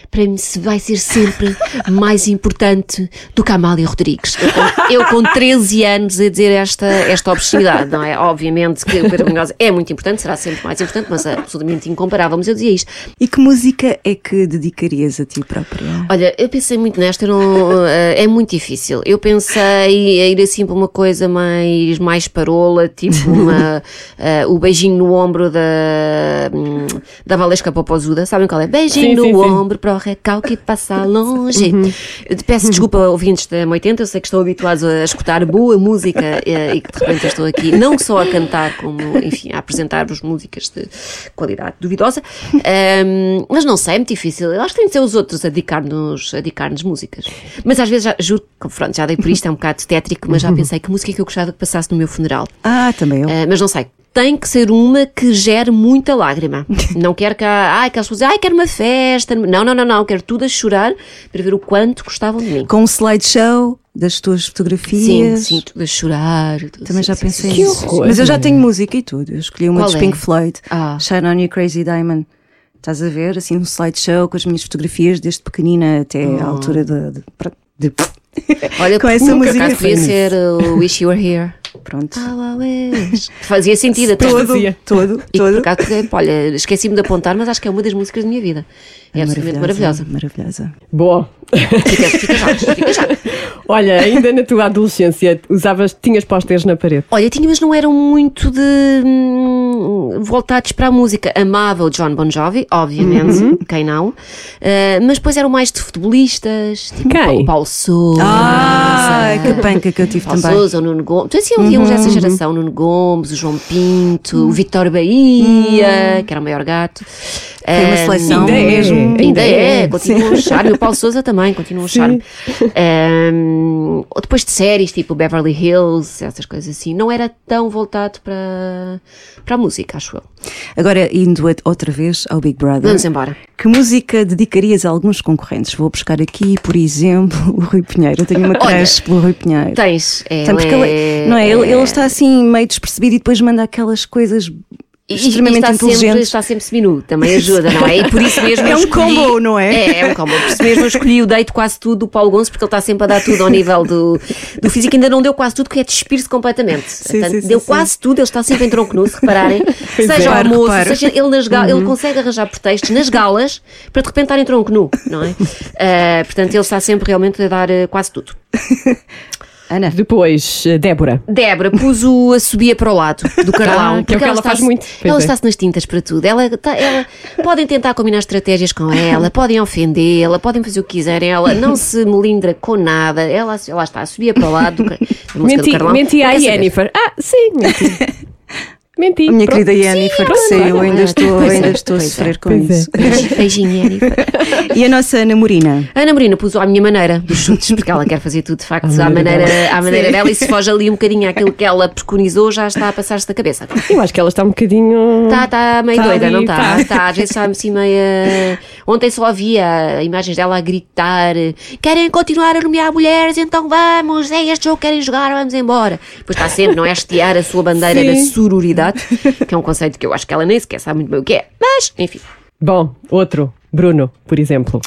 Speaker 5: Para mim se vai ser sempre mais importante do que a Amália Rodrigues. Eu com, eu com 13 anos a dizer esta, esta obscenidade, não é? Obviamente que o Pedro Brunhosa é muito importante, será sempre mais importante, mas é absolutamente incomparável. Mas eu dizia isto.
Speaker 2: E que música é que dedicarias a ti própria?
Speaker 5: Olha, eu pensei muito nesta, não, eh, é muito difícil. Eu pensei a ir assim para uma coisa mais, mais parola, tipo uma, (laughs) eh, o beijinho no ombro da, hum, da Valesca Popozuda. Sabem qual é? Beijinho
Speaker 3: Sim,
Speaker 5: no
Speaker 3: sim, sim.
Speaker 5: Ombro para o recalque passa longe. Eu te Peço desculpa, ouvintes da 80, eu sei que estão habituados a escutar boa música eh, e que de repente estou aqui, não só a cantar, como, enfim, a apresentar-vos músicas de qualidade duvidosa. Ahm, mas não sei, é muito difícil. Eu acho que tem de ser os outros a dedicar-nos dedicar músicas. Mas às vezes, já, juro que pronto, já dei por isto, é um bocado tétrico, mas já pensei que música é que eu gostava que passasse no meu funeral.
Speaker 2: Ah, também eu.
Speaker 5: Ah, mas não sei. Tem que ser uma que gere muita lágrima. (laughs) Não quero que ai, aquelas pessoas dizem, ai, quero uma festa. Não, não, não, não. Quero tudo a chorar para ver o quanto gostavam de mim.
Speaker 2: Com um slideshow das tuas
Speaker 5: Sim,
Speaker 2: fotografias.
Speaker 5: sim, tudo a chorar. tudo
Speaker 2: Também
Speaker 5: assim,
Speaker 2: já
Speaker 5: sim,
Speaker 2: pensei
Speaker 5: sim,
Speaker 3: Que
Speaker 2: nisso.
Speaker 3: horror.
Speaker 2: Mas eu já tenho música e tudo. Eu escolhi uma
Speaker 5: Qual
Speaker 2: dos
Speaker 5: é?
Speaker 2: Pink Floyd,
Speaker 5: Ah.
Speaker 2: Shine On You Crazy Diamond. Estás a ver? Assim, um slideshow com as minhas fotografias desde pequenina até
Speaker 5: Oh.
Speaker 2: à altura de. de, de-
Speaker 5: Olha, (laughs)
Speaker 2: Com essa música
Speaker 5: podia ser uh, Wish You Were Here.
Speaker 2: Pronto.
Speaker 5: Wish. (laughs) Fazia sentido até.
Speaker 2: Todo,
Speaker 3: fazia.
Speaker 2: todo,
Speaker 5: E
Speaker 2: todo.
Speaker 5: por acaso, olha, esqueci-me de apontar, mas acho que é uma das músicas da minha vida. É absolutamente maravilhosa.
Speaker 2: Maravilhosa.
Speaker 3: Bom.
Speaker 5: Fica, fica já, (laughs) fica já.
Speaker 3: Olha, ainda na tua adolescência usavas, tinhas pósteres na parede.
Speaker 5: Olha, tinha, mas não eram muito de hum, voltados para a música. Amava o John Bon Jovi, obviamente,
Speaker 2: Uhum.
Speaker 5: quem não. Ah, mas depois eram mais de futebolistas, tipo
Speaker 3: Quem?
Speaker 5: o Paulo Sousa.
Speaker 2: Ah, que panca que eu tive
Speaker 5: Paulo
Speaker 2: também.
Speaker 5: Sousa, Nuno Gomes. Então, assim, havia uns dessa geração: Nuno Gomes, o João Pinto, o Vitor Bahia, que era o maior gato.
Speaker 2: Foi uma
Speaker 5: Ah,
Speaker 2: seleção
Speaker 3: Ainda é.
Speaker 2: mesmo.
Speaker 5: Ainda é,
Speaker 3: é.
Speaker 5: continua um charme. O Paulo Souza também continua um charme. Um, ou depois de séries tipo Beverly Hills, essas coisas assim, não era tão voltado para, para a música, acho eu.
Speaker 2: Agora, indo outra vez ao Big Brother.
Speaker 5: Vamos embora.
Speaker 2: Que música dedicarias a alguns concorrentes? Vou buscar aqui, por exemplo, (laughs) o Rui Pinheiro. Eu tenho uma (laughs)
Speaker 5: Olha,
Speaker 2: crush pelo Rui Pinheiro.
Speaker 5: Tens. É,
Speaker 2: porque ele, não é? Ele, ele está assim meio despercebido e depois manda aquelas coisas
Speaker 5: E- e
Speaker 2: extremamente
Speaker 5: está sempre,
Speaker 2: inteligentes.
Speaker 5: está sempre seminu, também ajuda, não é? E por isso mesmo
Speaker 2: É um
Speaker 5: escolhi-
Speaker 2: combo, não é?
Speaker 5: É, é um combo. Por isso mesmo eu escolhi o date quase tudo do Paulo Gonçalves, porque ele está sempre a dar tudo ao nível do, do físico. Ainda não deu quase tudo, que é despir-se completamente. Portanto,
Speaker 2: sim, sim,
Speaker 5: deu
Speaker 2: sim.
Speaker 5: quase tudo, ele está sempre em tronco nu, se repararem. (laughs) seja
Speaker 2: é. Reparo,
Speaker 5: almoço,
Speaker 2: reparo.
Speaker 5: seja ele nas galas, ele consegue arranjar pretextos nas galas para de repente estar em tronco nu, não é? (laughs) Ah, portanto, ele está sempre realmente a dar ah, quase tudo. (laughs)
Speaker 2: Ana,
Speaker 3: Depois, eh, Débora.
Speaker 5: Débora, pus o a subia para o lado do (laughs) Carlão.
Speaker 3: Ah, que é o que ela
Speaker 5: está-
Speaker 3: faz muito.
Speaker 5: Ela
Speaker 3: é.
Speaker 5: está-se nas tintas para tudo. Ela, tá- ela- podem tentar combinar estratégias com ela, podem ofendê-la, podem fazer o que quiserem. Ela não se melindra com nada. Ela, ela está, subia para o lado do, da
Speaker 3: Menti,
Speaker 5: do Carlão.
Speaker 3: menti à. Jennifer. Ah, sim, menti. (laughs) menti.
Speaker 2: a minha
Speaker 3: Pronto.
Speaker 2: querida Yennefer, que saiu, ainda estou,
Speaker 5: Pois é,
Speaker 2: ainda estou a
Speaker 5: pois é.
Speaker 2: sofrer com
Speaker 3: Pois é.
Speaker 2: isso.
Speaker 5: Beijinho, Jennifer.
Speaker 2: E a nossa Ana Morina?
Speaker 5: A Ana Marina pus à minha maneira dos chutes, porque ela quer fazer tudo de facto (laughs) à
Speaker 3: maneira
Speaker 5: à maneira dela e se foge ali um bocadinho àquilo que ela preconizou, já está a passar-se da cabeça.
Speaker 3: Eu acho que ela está um bocadinho.
Speaker 5: Está tá meio
Speaker 3: Tá
Speaker 5: doida,
Speaker 3: ali,
Speaker 5: não está?
Speaker 3: tá.
Speaker 5: Está, às vezes está assim meio. Ontem só havia imagens dela a gritar: querem continuar a nomear mulheres, então vamos, é este jogo que querem jogar, vamos embora. Depois está sempre, não é? Estiar a sua bandeira da
Speaker 3: Sim.
Speaker 5: Sororidade, que é um conceito que eu acho que ela nem sequer sabe muito bem o que é. Mas, enfim.
Speaker 3: Bom, outro. Bruno, por exemplo.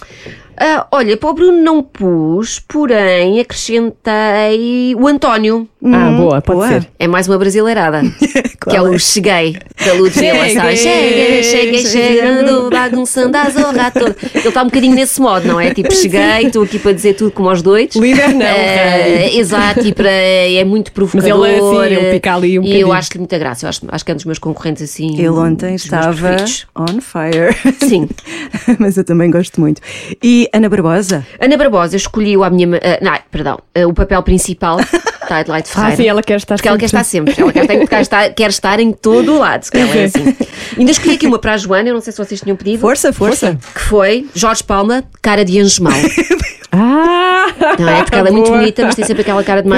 Speaker 5: Ah, olha, para o Bruno não pus, porém acrescentei o António.
Speaker 3: ah, boa, pode
Speaker 2: boa.
Speaker 3: ser.
Speaker 5: É mais uma brasileirada. (laughs) que é o Cheguei, da Ludmilla. sabe? Cheguei, cheguei, chegando, bagunçando a zorra toda. Ele está um bocadinho nesse modo, não é? Tipo, cheguei, estou aqui para dizer tudo como aos doidos.
Speaker 3: Líder não, rei.
Speaker 5: Exato, e para, é muito provocador.
Speaker 3: ele é assim, ele pica ali um
Speaker 5: E eu
Speaker 3: bocadinho.
Speaker 5: acho-lhe muita graça. Eu acho, acho que é um dos meus concorrentes assim.
Speaker 2: Ele ontem estava on fire.
Speaker 5: Sim. (laughs)
Speaker 2: Mas eu também gosto muito. E Ana Barbosa?
Speaker 5: Ana Barbosa escolheu a minha. ah, não, perdão, ah, o papel principal (laughs) da Adelaide Ferreira.
Speaker 3: Ah, sim, ela quer estar
Speaker 5: Porque ela quer estar
Speaker 3: sempre.
Speaker 5: sempre. Ela quer, tem- quer estar, quer estar em todo o lado. Ela é. assim. (laughs) Ainda escolhi aqui uma para a Joana, eu não sei se vocês tinham pedido.
Speaker 2: Força, força.
Speaker 5: Que foi Jorge Palma, cara de anjo mau. (laughs)
Speaker 3: Ah!
Speaker 5: Não é? Porque ela é muito
Speaker 3: Boa.
Speaker 5: bonita, mas tem sempre aquela cara de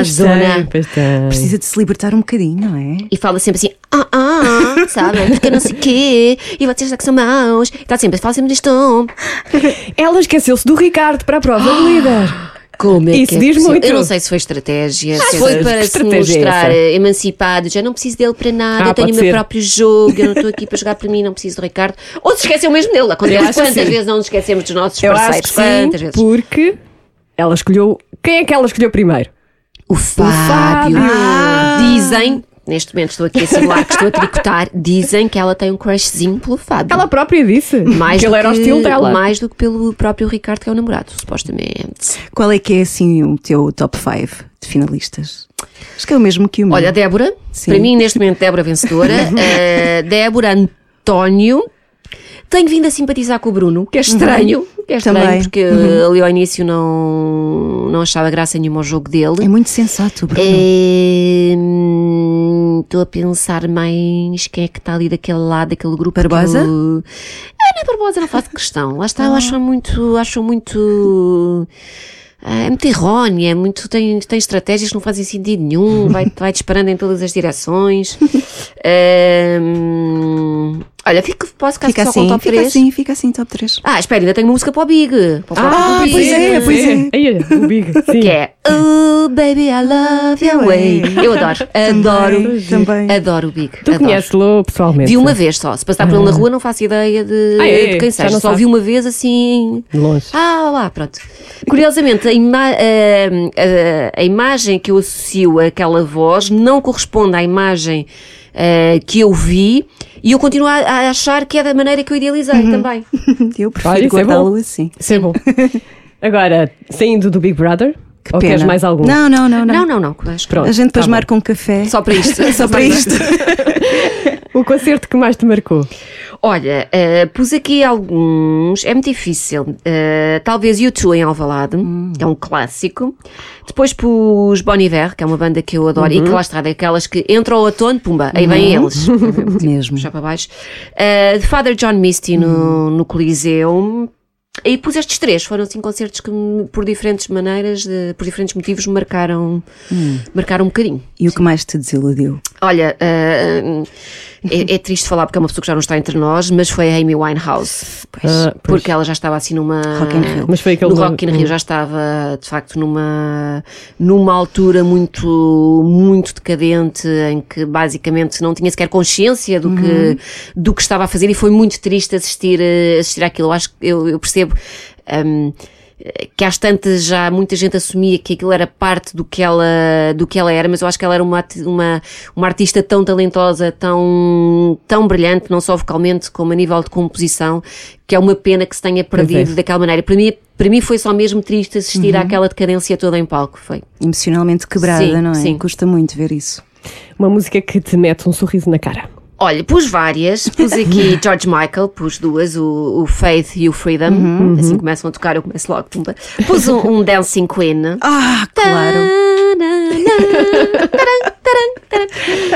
Speaker 3: pois tem.
Speaker 2: Precisa de se libertar um bocadinho, não é?
Speaker 5: E fala sempre assim, ah, ah, (laughs) sabe? Porque não sei o quê, e vocês é que são maus. Está sempre, fala sempre disto.
Speaker 3: Ela esqueceu-se do Ricardo para a prova de líder. (gasps)
Speaker 5: Como é
Speaker 3: Isso
Speaker 5: que é
Speaker 3: diz
Speaker 5: possível?
Speaker 3: muito.
Speaker 5: Eu não sei se foi estratégia, se
Speaker 3: que
Speaker 5: foi para se
Speaker 3: é
Speaker 5: mostrar eh, emancipado, já não preciso dele para nada,
Speaker 3: Ah,
Speaker 5: eu tenho o meu
Speaker 3: ser.
Speaker 5: próprio jogo, eu não estou aqui para jogar para mim, não preciso do Ricardo. Ou se esqueceu mesmo dele, acontece
Speaker 3: acho
Speaker 5: quantas vezes não nos esquecemos dos nossos
Speaker 3: Eu acho
Speaker 5: parceiros,
Speaker 3: que sim,
Speaker 5: quantas vezes?
Speaker 3: porque ela escolheu. Quem é que ela escolheu primeiro?
Speaker 5: O Fábio.
Speaker 3: Fábio.
Speaker 5: Dizem, neste momento estou aqui a simular que estou a tricotar, dizem que ela tem um crushzinho pelo Fábio.
Speaker 3: Ela própria disse
Speaker 5: mais
Speaker 3: que
Speaker 5: do
Speaker 3: ele era o estilo dela.
Speaker 5: Mais do que pelo próprio Ricardo, que é o namorado, supostamente.
Speaker 2: Qual é que é assim o teu top 5 de finalistas? Acho que é o mesmo que o meu.
Speaker 5: Olha, Débora,
Speaker 2: Sim.
Speaker 5: para mim neste momento Débora vencedora. (laughs) Eh, Débora António. Tenho vindo a simpatizar com o Bruno, que é estranho. Que é estranho,
Speaker 2: Também.
Speaker 5: porque
Speaker 2: Uhum.
Speaker 5: ali ao início não, não achava graça nenhuma ao jogo dele.
Speaker 2: É muito sensato, Bruno.
Speaker 5: Estou a pensar mais quem é que está ali daquele lado, daquele grupo.
Speaker 2: Barbosa?
Speaker 5: Ah, não, Barbosa não faço questão. Lá está, eu acho muito. Acho muito. ah, É muito errónea, é muito, tem, tem estratégias que não fazem sentido nenhum, vai, (laughs) vai disparando em todas as direções. Hum, (laughs) olha, fico, posso ficar
Speaker 2: Fica
Speaker 5: só com o
Speaker 2: assim,
Speaker 5: top
Speaker 2: fica
Speaker 5: 3?
Speaker 2: assim, fica assim, top 3.
Speaker 5: Ah, espera, ainda tenho uma música para o Big. Para o
Speaker 2: Ah,
Speaker 5: Big.
Speaker 2: pois é, pois é.
Speaker 3: Aí, olha, o Big. (laughs) Sim.
Speaker 5: Que é Oh, baby, I love your way. Eu adoro, (laughs) adoro,
Speaker 2: Também.
Speaker 5: adoro o Big.
Speaker 3: Tu conheces-lo pessoalmente?
Speaker 5: Vi uma vez só. Se passar por ele na rua, não faço ideia de,
Speaker 3: Ah, é?
Speaker 5: de quem seja.
Speaker 3: não
Speaker 5: Só
Speaker 3: sabe.
Speaker 5: vi uma vez assim.
Speaker 3: De longe.
Speaker 5: Ah, lá, pronto. Curiosamente, a, ima- a- a- a imagem que eu associo àquela voz não corresponde à imagem eh, que eu vi e eu continuo a, a achar que é da maneira que eu idealizei
Speaker 3: Uhum.
Speaker 5: também. (laughs)
Speaker 2: Eu prefiro
Speaker 3: é bom.
Speaker 2: guardá-lo assim.
Speaker 3: Isso é bom. (laughs) Agora, saindo do Big Brother,
Speaker 2: Que
Speaker 3: ou
Speaker 2: pena.
Speaker 3: queres mais algum?
Speaker 2: Não, não, não, não.
Speaker 5: Não, não, não.
Speaker 3: Pronto.
Speaker 2: A gente depois
Speaker 3: tá bom.
Speaker 2: marca um café.
Speaker 5: Só para isto. (laughs)
Speaker 2: Só para isto. (laughs)
Speaker 3: O concerto que mais te marcou?
Speaker 5: Olha, eh, pus aqui alguns, é muito difícil. Eh, talvez U2 em Alvalade, que é um clássico. Depois pus Bon Iver, que é uma banda que eu adoro e que lá está, daquelas que entra o outono, pumba, aí vêm eles. (laughs)
Speaker 2: Mesmo.
Speaker 5: Puxar para baixo. De Father John Misty no, no Coliseu. E pus estes três, foram assim concertos que por diferentes maneiras, de- por diferentes motivos, marcaram, marcaram um bocadinho.
Speaker 2: E o que mais te desiludiu?
Speaker 5: Olha, ah, é, é triste falar porque é uma pessoa que já não está entre nós, mas foi a Amy Winehouse.
Speaker 3: Ah, pois.
Speaker 5: porque ela já estava assim numa.
Speaker 2: Rock in Rio.
Speaker 3: Mas foi aquele
Speaker 5: No Rock in Rio já estava, de facto, numa, numa altura muito, muito decadente, em que basicamente não tinha sequer consciência do, que, do que estava a fazer e foi muito triste assistir, eh, assistir àquilo. Eu acho que eu, eu percebo. hum, que às tantas já muita gente assumia que aquilo era parte do que ela, do que ela era, mas eu acho que ela era uma, uma, uma artista tão talentosa, tão, tão brilhante, não só vocalmente como a nível de composição, que é uma pena que se tenha perdido
Speaker 3: é.
Speaker 5: daquela maneira. Para mim, para mim foi só mesmo triste assistir àquela decadência toda em palco. Foi.
Speaker 2: Emocionalmente quebrada,
Speaker 5: Sim,
Speaker 2: não é?
Speaker 5: sim.
Speaker 2: Custa muito ver isso.
Speaker 3: Uma música que te mete um sorriso na cara.
Speaker 5: Olha, pus várias, pus aqui (laughs) George Michael, pus duas, o, o Faith e o Freedom, assim começam a tocar, eu começo logo, pumba. Pus um, um Dancing Queen.
Speaker 2: Ah, claro.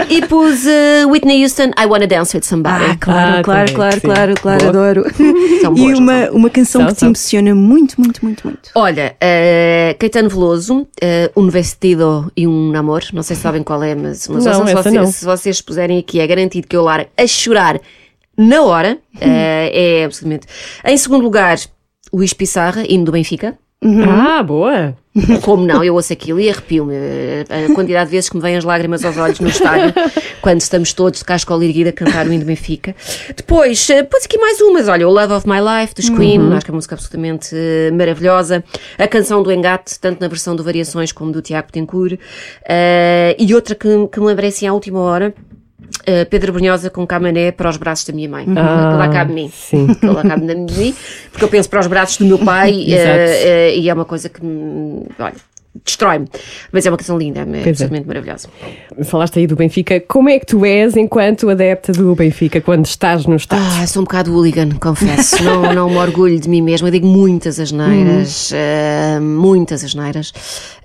Speaker 5: E pus uh, Whitney Houston, I Wanna Dance With Somebody.
Speaker 2: Ah, claro,
Speaker 3: Ah,
Speaker 2: claro, claro, claro, claro, adoro. (laughs)
Speaker 5: São
Speaker 2: e
Speaker 5: boas, não
Speaker 2: uma,
Speaker 5: são?
Speaker 2: uma canção
Speaker 3: São,
Speaker 2: que te
Speaker 3: são.
Speaker 2: emociona muito, muito, muito, muito.
Speaker 5: Olha, uh, Caetano Veloso, uh, Um Vestido e Um Namor, não sei se sabem qual é, mas, mas
Speaker 3: Não,
Speaker 5: se, vocês,
Speaker 3: não.
Speaker 5: se vocês puserem aqui, é garantido que eu largo a chorar na hora, uh, (laughs) é absolutamente. Em segundo lugar, Luís Pissarra, hino do Benfica.
Speaker 3: Ah, boa! (laughs)
Speaker 5: Como não? Eu ouço aquilo e arrepio-me. A quantidade de vezes que me vêm as lágrimas aos olhos no estádio, (laughs) quando estamos todos de cascola erguida a cantar o hino do Benfica. Depois, eh, pus aqui mais umas. Olha, o Love of My Life, dos Queen, acho que é uma música absolutamente eh, maravilhosa. A canção do Engate, tanto na versão do Variações como do Tiago Tencourt. Eh, e outra que, que me lembrei assim à última hora. Eh, Pedro Brunhosa com Camané para os braços da minha mãe.
Speaker 3: Ah,
Speaker 5: que lá cabe mim.
Speaker 3: sim.
Speaker 5: Lá cabe de mim. Porque eu penso para os braços do meu pai (laughs)
Speaker 3: Exato.
Speaker 5: eh, e é uma coisa que me, olha, destrói-me. Mas é uma canção linda, é
Speaker 3: é.
Speaker 5: absolutamente maravilhosa.
Speaker 3: Falaste aí do Benfica. Como é que tu és enquanto adepta do Benfica quando estás no estádio?
Speaker 5: Ah, sou um bocado hooligan, confesso. (laughs) não, não me orgulho de mim mesma. Eu digo muitas asneiras, eh, muitas asneiras.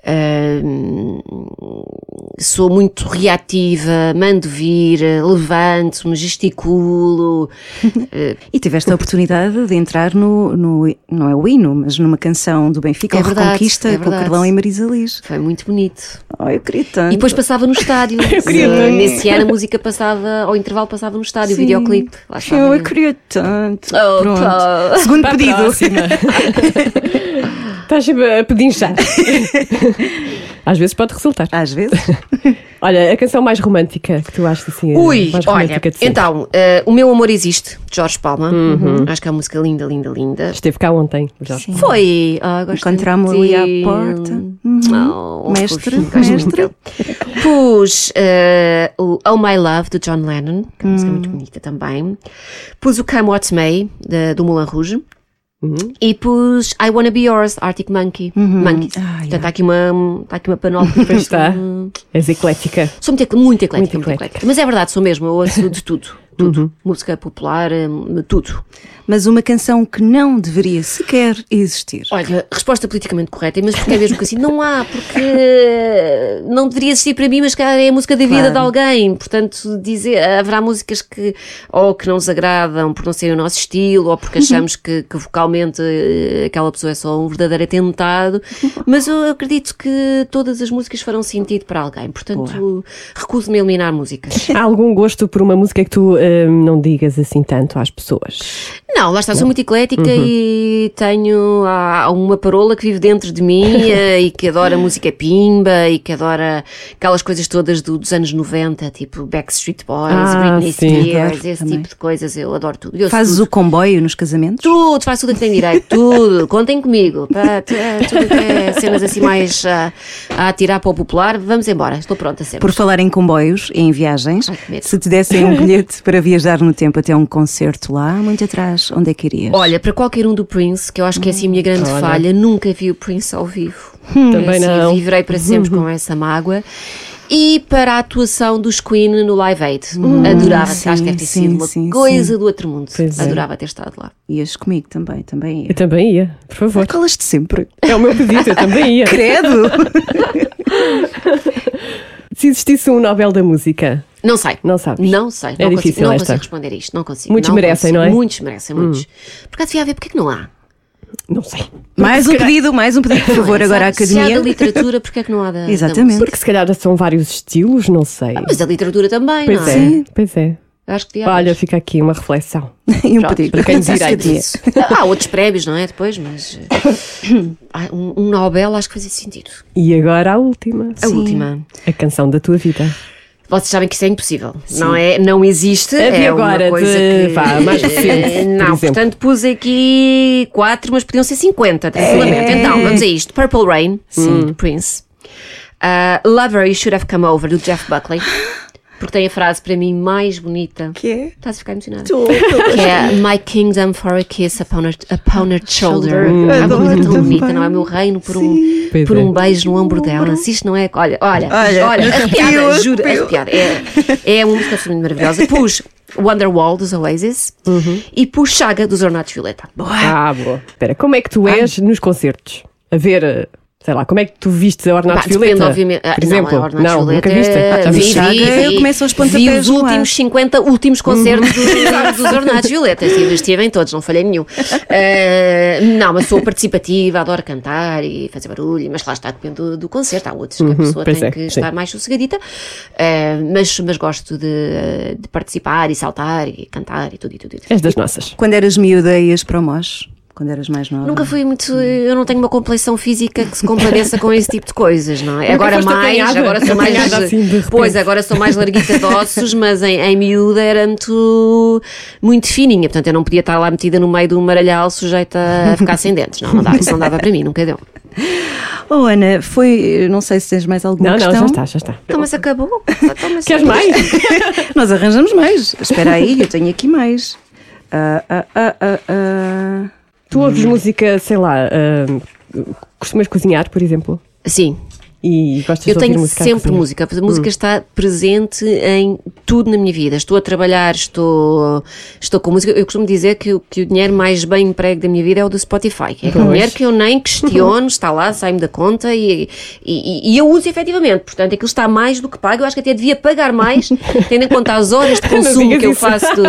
Speaker 5: Eh, sou muito reativa, mando vir, levanto-me, gesticulo. (laughs)
Speaker 2: E tiveste a oportunidade de entrar no, no- não é o hino, mas numa canção do Benfica,
Speaker 5: É
Speaker 2: o
Speaker 5: verdade,
Speaker 2: Reconquista,
Speaker 5: é
Speaker 2: com o. Carlão e Marisa Liz.
Speaker 5: foi muito bonito.
Speaker 2: Oh, eu queria tanto.
Speaker 5: E depois passava no estádio. (laughs)
Speaker 3: queria
Speaker 5: Eh,
Speaker 3: tanto.
Speaker 5: Nesse ano a música passava, ao intervalo passava no estádio, o
Speaker 2: Sim.
Speaker 5: videoclipe. Lá estava
Speaker 2: Eu,
Speaker 5: eu.
Speaker 2: queria tanto.
Speaker 5: Oh,
Speaker 2: Pronto.
Speaker 5: pá.
Speaker 2: Segundo
Speaker 3: Para
Speaker 2: pedido. (laughs)
Speaker 3: Estás sempre a pedinchar. (laughs) Às vezes pode resultar.
Speaker 2: Às vezes. (laughs)
Speaker 3: Olha, a canção mais romântica que tu achas assim? a
Speaker 5: Ui,
Speaker 3: mais
Speaker 5: olha,
Speaker 3: romântica de sempre?
Speaker 5: então, eh, O Meu Amor Existe, de Jorge Palma.
Speaker 3: Uhum.
Speaker 5: Acho que é uma música linda, linda, linda.
Speaker 3: Esteve cá ontem, Jorge.
Speaker 5: Foi. Ah, gosto
Speaker 2: Encontramos
Speaker 5: muito
Speaker 2: ali à porta.
Speaker 5: Oh,
Speaker 2: Mestre,
Speaker 5: fofinho, gosto muito
Speaker 2: mestre.
Speaker 5: dele. Pus eh, o Oh My Love, de John Lennon, que é uma música muito bonita também. Pus o Come What May, de- do Moulin Rouge. E pus I Wanna Be Yours, Arctic Monkey. Monkeys.
Speaker 2: Ah,
Speaker 5: Portanto, está aqui uma, está aqui uma panóplia. (laughs)
Speaker 3: Está. És eclética.
Speaker 5: Sou muito, ec- muito eclética,
Speaker 3: Muito
Speaker 5: muito
Speaker 3: eclética.
Speaker 5: eclética. Mas é verdade, sou mesmo, eu ouço de tudo. Tudo. Música popular, hum, tudo.
Speaker 2: Mas uma canção que não deveria sequer existir.
Speaker 5: Olha, resposta politicamente correta, mas porque é mesmo que assim, não há, porque não deveria existir para mim, mas cara, é a música da vida
Speaker 2: Claro.
Speaker 5: de alguém. Portanto, dizer, haverá músicas que ou que não nos agradam por não serem o nosso estilo, ou porque achamos que, que vocalmente eh, aquela pessoa é só um verdadeiro atentado. Mas eu acredito que todas as músicas farão sentido para alguém. Portanto, recuso-me a eliminar músicas.
Speaker 3: Há algum gosto por uma música que tu hum, não digas assim tanto às pessoas?
Speaker 5: Não, lá está, sou muito eclética
Speaker 3: Uhum.
Speaker 5: e tenho há uma parola que vive dentro de mim (laughs) eh, e que adora música pimba e que adora aquelas coisas todas do- dos anos 90, tipo Backstreet Boys,
Speaker 3: Ah,
Speaker 5: Britney
Speaker 3: sim.
Speaker 5: Spears,
Speaker 2: Adoro
Speaker 5: esse
Speaker 2: também.
Speaker 5: tipo de coisas, eu adoro tudo. Eu
Speaker 2: Fazes
Speaker 5: tudo.
Speaker 2: o comboio nos casamentos?
Speaker 5: Tudo, faz tudo o que tem direito, (laughs) tudo. Contem comigo. Pá, tu- tudo que é cenas assim mais ah, a atirar para o popular, vamos embora. Estou pronta sempre.
Speaker 2: Por falar em comboios e em viagens,
Speaker 5: Ai,
Speaker 2: se te dessem um (laughs) bilhete para viajar no tempo até um concerto lá, muito atrás, onde é que irias?
Speaker 5: Olha, para qualquer um do Prince, que eu acho que é assim a minha grande
Speaker 3: Olha.
Speaker 5: falha, nunca vi o Prince ao vivo.
Speaker 3: Também
Speaker 5: Assim,
Speaker 3: não.
Speaker 5: Viverei para sempre (laughs) com essa mágoa. E para a atuação dos Queen no Live Aid. Adorava,
Speaker 2: sim,
Speaker 5: acho que deve ter
Speaker 2: sim,
Speaker 5: sido uma
Speaker 2: sim,
Speaker 5: coisa
Speaker 2: sim.
Speaker 5: do outro mundo.
Speaker 3: Pois é.
Speaker 5: Adorava ter estado lá.
Speaker 2: Ias comigo também, também ia.
Speaker 3: Eu também ia, por favor.
Speaker 2: Calas-te sempre.
Speaker 3: É o meu pedido, eu também ia.
Speaker 2: Credo! (laughs)
Speaker 3: Se existisse um Nobel da Música,
Speaker 5: Não sei.
Speaker 3: Não sabes?
Speaker 5: Não sei.
Speaker 3: É
Speaker 5: não
Speaker 3: difícil
Speaker 5: consigo, não
Speaker 3: esta.
Speaker 5: consigo responder isto. Não consigo.
Speaker 3: Muitos
Speaker 5: não
Speaker 3: merecem,
Speaker 5: consigo.
Speaker 3: não é?
Speaker 5: Muitos merecem, muitos. Por acaso devia haver, porque é que não há?
Speaker 3: não sei.
Speaker 2: mais um pedido, mais um pedido, por favor, agora à
Speaker 5: Se há da
Speaker 2: academia.
Speaker 5: literatura, porque é que não há da. (laughs) da
Speaker 2: Exatamente.
Speaker 5: música?
Speaker 3: Porque se calhar são vários estilos, não sei.
Speaker 5: Mas a literatura também,
Speaker 3: Pois
Speaker 5: não
Speaker 3: é,
Speaker 5: é?
Speaker 3: pois é.
Speaker 5: Acho que devia haver.
Speaker 3: Olha, fica aqui uma reflexão. (laughs)
Speaker 2: E um
Speaker 5: Pronto,
Speaker 2: pedido.
Speaker 3: para quem.
Speaker 5: Isso. Há (laughs) outros prémios, não é? Depois, mas. (coughs) ah, Um, um Nobel acho que fazia sentido.
Speaker 3: E agora a última.
Speaker 5: A última.
Speaker 3: A canção da tua vida.
Speaker 5: Vocês sabem que isso é impossível. Não, é, não existe.
Speaker 3: É de
Speaker 5: é
Speaker 3: agora,
Speaker 5: uma coisa
Speaker 3: de-
Speaker 5: que.
Speaker 3: vá, mais (laughs) recente,
Speaker 5: Não, portanto pus aqui quatro, mas podiam ser 50, tranquilamente. Então, vamos a isto: Purple Rain, sim, Prince. Uh, Lover You Should Have Come Over, do Jeff Buckley. Porque tem a frase para mim mais bonita.
Speaker 2: Que é?
Speaker 5: Estás a ficar emocionada? Que é My kingdom for a kiss upon her, upon her shoulder.
Speaker 2: Shoulder.
Speaker 5: É uma coisa tão bonita, não é? O meu reino por um, por
Speaker 3: é.
Speaker 5: um beijo no ombro dela. Se isto não é. Olha, olha,
Speaker 2: Olha,
Speaker 5: olha, arrepiada, juro, arrepiada. É, é uma música absolutamente maravilhosa. Pus Wonderwall dos Oasis e pus Chaga dos Ornatos Violeta.
Speaker 3: Ah, boa. Espera, como é que tu és nos concertos? A ver, eh, sei lá, como é que tu vistes a Ornato
Speaker 5: depende,
Speaker 3: Violeta?
Speaker 5: obviamente. Ah,
Speaker 3: Por exemplo,
Speaker 5: não, a Ornatos
Speaker 3: não,
Speaker 5: Violeta,
Speaker 3: nunca viste?
Speaker 2: Ah,
Speaker 5: vi, vi,
Speaker 2: eu
Speaker 5: vi,
Speaker 2: começo aos
Speaker 5: vi
Speaker 2: pontapés
Speaker 5: os
Speaker 2: no ar.
Speaker 5: últimos 50 últimos concertos dos, (laughs) dos Ornatos Violeta. Estive, estive em todos, não falhei nenhum. Ah, não, mas sou participativa, adoro cantar e fazer barulho, mas lá está, depende do, do concerto. Há outros que a pessoa
Speaker 3: pois
Speaker 5: tem
Speaker 3: é,
Speaker 5: que
Speaker 3: sim.
Speaker 5: estar mais sossegadita, Ah, mas, mas gosto de, de participar e saltar e cantar e tudo e tudo. E tudo.
Speaker 3: És das nossas.
Speaker 2: Quando eras miúda, ias para o MOS? Quando eras mais nova?
Speaker 5: Nunca fui muito. Eu não tenho uma complexão física que se compareça com esse tipo de coisas, não é? Agora mais,
Speaker 3: apanhada?
Speaker 5: agora sou mais.
Speaker 3: Assim,
Speaker 5: pois, agora sou mais larguita de ossos, mas em, em miúda era muito, muito fininha. Portanto, eu não podia estar lá metida no meio de um maralhal sujeita a ficar sem dentes. Não, não dava, isso não dava para mim, nunca deu.
Speaker 2: Oh, Ana, foi. Não sei se tens mais alguma
Speaker 3: Não, não,
Speaker 2: questão.
Speaker 3: já está, já está.
Speaker 5: Então, mas acabou. Então, mas- (laughs)
Speaker 3: Queres mais? (laughs)
Speaker 2: Nós arranjamos mais. Espera aí, eu tenho aqui mais. Ah, ah, ah.
Speaker 3: Tu ouves música, sei lá, ah, costumas cozinhar, por exemplo?
Speaker 5: Sim.
Speaker 3: E gostas
Speaker 5: Eu
Speaker 3: de ouvir
Speaker 5: tenho
Speaker 3: música à
Speaker 5: sempre
Speaker 3: cozinha?
Speaker 5: música. A música está presente em tudo na minha vida. Estou a trabalhar, estou, estou com música. Eu costumo dizer que, o- que o dinheiro mais bem emprego da minha vida é o do Spotify. É
Speaker 3: Pois.
Speaker 5: dinheiro que eu nem questiono, (laughs) está lá, sai-me da conta e, e, e eu uso efetivamente. Portanto, aquilo está mais do que pago. Eu acho que até devia pagar mais, (laughs) tendo em conta as horas de consumo que eu
Speaker 3: isso.
Speaker 5: faço do,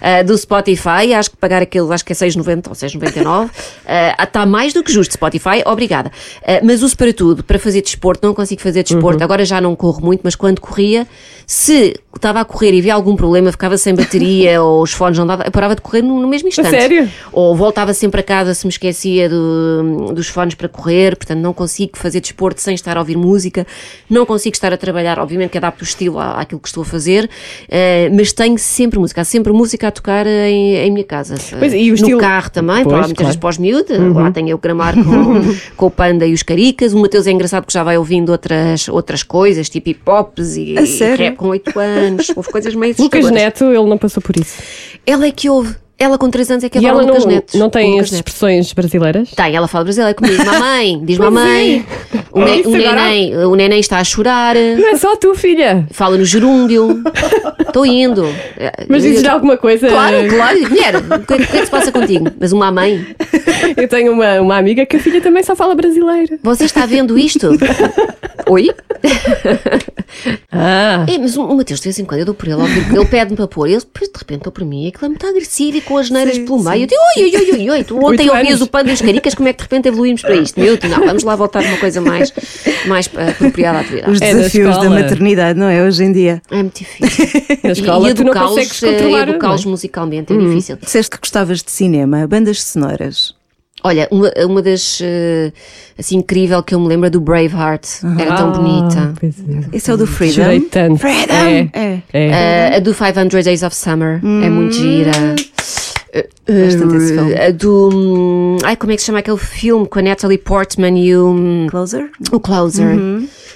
Speaker 5: ah, (laughs) do Spotify. Acho que pagar aquilo, acho que é 6,90 ou 6,99. ah, está mais do que justo, Spotify. Obrigada. Ah, mas uso para tudo. Para fazer desporto, não consigo fazer desporto.
Speaker 3: Uhum.
Speaker 5: Agora já não corro muito, mas quando corria, se estava a correr e havia algum problema, ficava sem bateria (laughs) ou os fones não davam, eu parava de correr no, no mesmo instante.
Speaker 3: sério?
Speaker 5: Ou voltava sempre a casa se me esquecia do- dos fones para correr, portanto não consigo fazer desporto sem estar a ouvir música, não consigo estar a trabalhar, obviamente que adapto o estilo à- àquilo que estou a fazer, eh, mas tenho sempre música, há sempre música a tocar em, em minha casa.
Speaker 3: Pois, e o
Speaker 5: no
Speaker 3: estilo-
Speaker 5: carro também,
Speaker 3: Pois,
Speaker 5: para muitas
Speaker 3: claro.
Speaker 5: vezes os miúdos, lá tenho eu gramar com, (laughs) com o Panda e os Caricas, o Mateus é engraçado que já vai ouvindo outras, outras coisas, tipo hip-hops e,
Speaker 2: A
Speaker 5: e
Speaker 2: sério?
Speaker 5: rap com 8 anos, houve coisas meio
Speaker 3: Lucas. Neto, ele não passou por isso.
Speaker 5: Ela é que ouve, ela com 3 anos é que adora
Speaker 3: ela
Speaker 5: Lucas
Speaker 3: não,
Speaker 5: Neto.
Speaker 3: não tem as expressões brasileiras?
Speaker 5: Tem, ela fala brasileira comigo. Mamãe, diz mamãe. O, ne- o neném, o neném está a chorar.
Speaker 3: Não é só tu, filha.
Speaker 5: Fala no gerúndio. Estou indo.
Speaker 3: Mas
Speaker 5: Eu-
Speaker 3: dizes alguma coisa?
Speaker 5: Claro, claro. Mulher, o que, que é que se passa contigo? Mas uma mãe,
Speaker 3: Eu tenho uma, uma amiga que a filha também só fala brasileiro.
Speaker 5: você está vendo isto? Oi?
Speaker 3: Ah,
Speaker 5: É, mas o Mateus, de vez em quando, eu dou por ele, ele pede-me para pôr, ele depois de repente por mim, aquilo é muito agressivo e com as neiras
Speaker 2: Sim,
Speaker 5: pelo
Speaker 2: sim.
Speaker 5: meio. Eu digo, oi, oi, oi, oi, tu ontem
Speaker 3: Oito
Speaker 5: ouvias
Speaker 3: anos.
Speaker 5: o pano e os caricas, como é que de repente evoluímos para isto? Meu, não, vamos lá voltar a uma coisa mais, mais eh, apropriada à tua idade.
Speaker 2: Os
Speaker 3: É,
Speaker 2: desafios da
Speaker 3: escola.
Speaker 2: maternidade, não é? Hoje em dia.
Speaker 5: É muito difícil. (laughs)
Speaker 3: na escola
Speaker 5: e
Speaker 3: tu não
Speaker 5: educá-los,
Speaker 3: consegues
Speaker 5: eh,
Speaker 3: é?
Speaker 5: musicalmente é difícil.
Speaker 2: Disseste que gostavas de cinema, bandas sonoras.
Speaker 5: Olha, uma, uma das eh, assim incrível que eu me lembro é do Braveheart. Era tão
Speaker 3: Ah,
Speaker 5: bonita.
Speaker 3: é.
Speaker 2: Esse é o do Freedom.
Speaker 3: Tanto.
Speaker 2: Freedom!
Speaker 3: É.
Speaker 2: É.
Speaker 3: É.
Speaker 5: Eh, a do 500 Days of Summer é muito gira. Eh,
Speaker 2: Bastante esse filme.
Speaker 5: A do. hum, Ai, como é que se chama aquele filme com a Natalie Portman e o. hum,
Speaker 2: Closer?
Speaker 5: O Closer.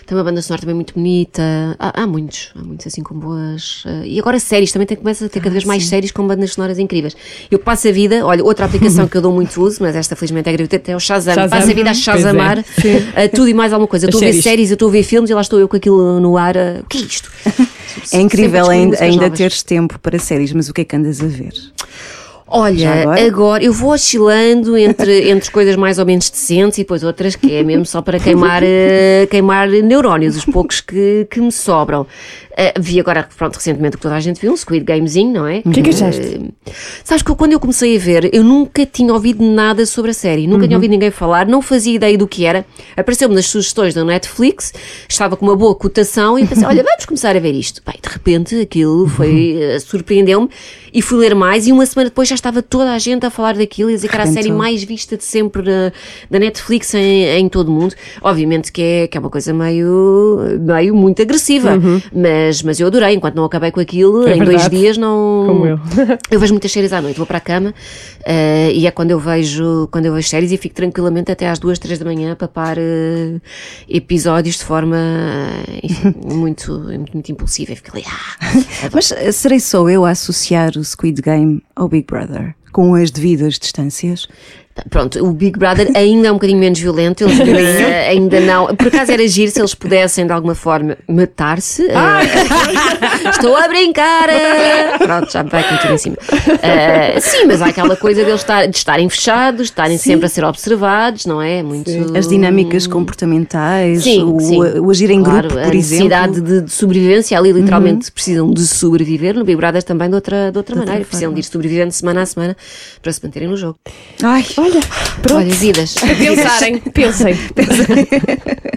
Speaker 5: Tem uma banda sonora também muito bonita. Há, há muitos, há muitos assim com boas. eh, e agora séries, também tem, começa a ter cada vez mais séries com bandas sonoras incríveis. Eu passo a vida, olha, outra aplicação que eu dou muito uso, mas esta felizmente é gratuita, é o Shazam.
Speaker 3: Shazam.
Speaker 5: Passo a vida a
Speaker 3: é.
Speaker 5: Shazamar eh, tudo e mais alguma coisa. Eu Estou a ver
Speaker 3: séries.
Speaker 5: séries, eu estou a ver filmes e lá estou eu com aquilo no ar. eh, o que é isto? (laughs)
Speaker 2: É incrível ainda, ainda teres tempo para séries, mas o que é que andas a ver?
Speaker 5: Olha,
Speaker 2: agora?
Speaker 5: agora? eu vou oscilando entre, (laughs) entre coisas mais ou menos decentes e depois outras que é mesmo só para queimar, eh, queimar neurónios, os poucos que, que me sobram. Eh, vi agora, pronto, recentemente o que toda a gente viu, um Squid Gamezinho, não é?
Speaker 3: O que é que achaste?
Speaker 5: Eh, Sabes que quando eu comecei a ver, eu nunca tinha ouvido nada sobre a série, nunca tinha ouvido ninguém falar, não fazia ideia do que era. Apareceu-me nas sugestões da Netflix, estava com uma boa cotação e pensei, olha, vamos começar a ver isto. Bem, de repente aquilo foi, eh, surpreendeu-me e fui ler mais e uma semana depois já estava toda a gente a falar daquilo e a dizer que era a série mais vista de sempre da, da Netflix em, em todo o mundo. Obviamente que é, que é uma coisa meio, meio muito agressiva, mas, mas eu adorei, enquanto não acabei com aquilo,
Speaker 3: É
Speaker 5: em dois
Speaker 3: verdade.
Speaker 5: dias não...
Speaker 3: Como eu. (laughs)
Speaker 5: Eu vejo muitas séries à noite, vou para a cama eh, e é quando eu vejo quando eu vejo séries e fico tranquilamente até às duas, três da manhã a papar eh, episódios de forma eh, enfim, (laughs) muito, muito, muito impulsiva. E fico ali, ah,
Speaker 2: Mas serei só eu a associar o Squid Game ao Big Brother, com as devidas distâncias?
Speaker 5: Pronto, o Big Brother ainda é um bocadinho menos violento, eles ainda, ainda não. Por acaso era giro se eles pudessem de alguma forma matar-se. eh, (laughs) Estou a brincar! eh. Pronto, já me vai com tudo em cima. Eh, sim, mas há aquela coisa deles estar, de estarem fechados, de estarem sempre a ser observados, não é? Muito.
Speaker 2: As dinâmicas comportamentais,
Speaker 5: Sim,
Speaker 2: o,
Speaker 5: sim.
Speaker 2: o agir em
Speaker 5: Claro,
Speaker 2: grupo,
Speaker 5: a
Speaker 2: por exemplo. Uhum.
Speaker 5: necessidade de, de sobrevivência, ali literalmente precisam de sobreviver, no Big Brother também de outra, de outra maneira, precisam de ir sobrevivendo semana a semana para se manterem no jogo.
Speaker 2: Ai,
Speaker 3: Olha, pronto.
Speaker 5: Olha, vidas. (laughs)
Speaker 3: Pensarem, pensem. pensem. (laughs) (laughs)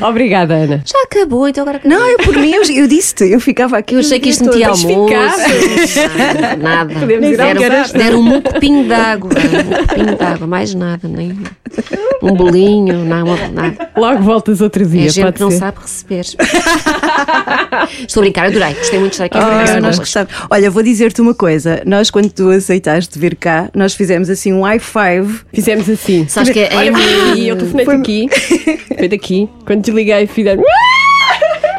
Speaker 3: Obrigada, Ana.
Speaker 5: Já acabou, então agora
Speaker 2: não, eu por mim, eu, eu disse-te, eu ficava aqui.
Speaker 5: Eu achei que isto metia
Speaker 3: Tens
Speaker 5: almoço.
Speaker 3: ficado. (laughs)
Speaker 5: Nada.
Speaker 3: Podemos ir
Speaker 5: Deram, deram um copinho de água. Um copinho de água, mais nada, nem um bolinho, não, nada.
Speaker 3: Logo voltas outro
Speaker 5: É
Speaker 3: dia,
Speaker 5: gente
Speaker 3: pode
Speaker 5: que não
Speaker 3: ser.
Speaker 5: sabe receber. Estou a brincar, adorei. Gostei muito de estar aqui. a conversar
Speaker 2: nós gostávamos. Olha, vou dizer-te uma coisa. Nós, quando tu aceitaste vir cá, nós fizemos assim um high five.
Speaker 3: Fizemos assim.
Speaker 5: Sabes que a
Speaker 3: Olha,
Speaker 5: Amy-
Speaker 3: e eu telefonei (laughs)
Speaker 2: Foi-
Speaker 3: aqui, foi daqui, quando desliguei, fizemos.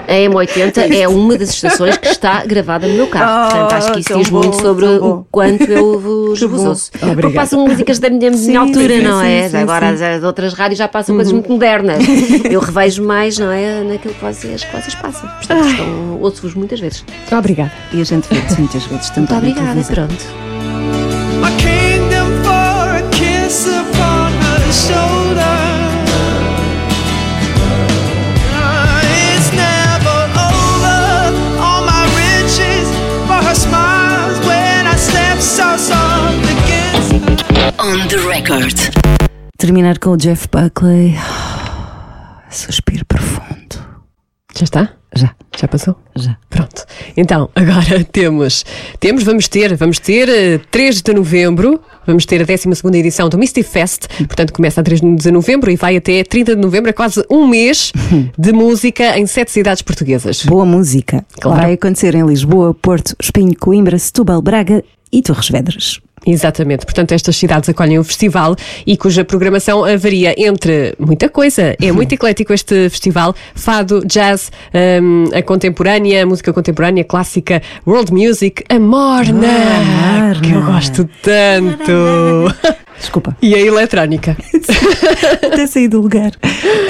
Speaker 5: A (laughs) M80 é uma das estações que está gravada no meu carro.
Speaker 2: Oh,
Speaker 5: Portanto, acho que isso diz
Speaker 2: bom,
Speaker 5: muito sobre o quanto eu vos, vos ouço. Porque
Speaker 3: Obrigada.
Speaker 5: passam músicas da minha, minha
Speaker 2: Sim,
Speaker 5: altura,
Speaker 2: sim,
Speaker 5: não
Speaker 2: sim,
Speaker 5: é?
Speaker 2: sim,
Speaker 5: Agora
Speaker 2: sim.
Speaker 5: as, as outras rádios já passam coisas muito modernas. (laughs) Eu revejo mais, não é? Naquilo que vocês, que vocês passam. Portanto, ouço-vos muitas vezes.
Speaker 3: Obrigada.
Speaker 2: E a gente vê-te muitas vezes também.
Speaker 5: Muito obrigada, pronto.
Speaker 2: Terminar com o Jeff Buckley. Suspiro profundo.
Speaker 3: Já está?
Speaker 2: Já,
Speaker 3: Já passou?
Speaker 2: já.
Speaker 3: Pronto. Então, (laughs) agora temos, temos, vamos ter, vamos ter eh, 3 de novembro, vamos ter a 12 edição do Misty Fest, portanto começa a 3 de novembro e vai até 30 de novembro, é quase um mês (laughs) de música em sete cidades portuguesas.
Speaker 2: Boa música.
Speaker 3: Claro.
Speaker 2: Vai acontecer em Lisboa, Porto, Espinho, Coimbra, Setúbal, Braga e Torres Vedras.
Speaker 3: Exatamente, portanto estas cidades acolhem o festival e cuja programação varia entre muita coisa. É muito (laughs) eclético este festival, fado, jazz, hum, a contemporânea, música contemporânea, clássica, world music, a morna,
Speaker 2: Ah,
Speaker 3: que eu
Speaker 2: morna.
Speaker 3: gosto tanto. (laughs)
Speaker 2: Desculpa.
Speaker 3: e a eletrónica. (laughs)
Speaker 2: Até sair do lugar.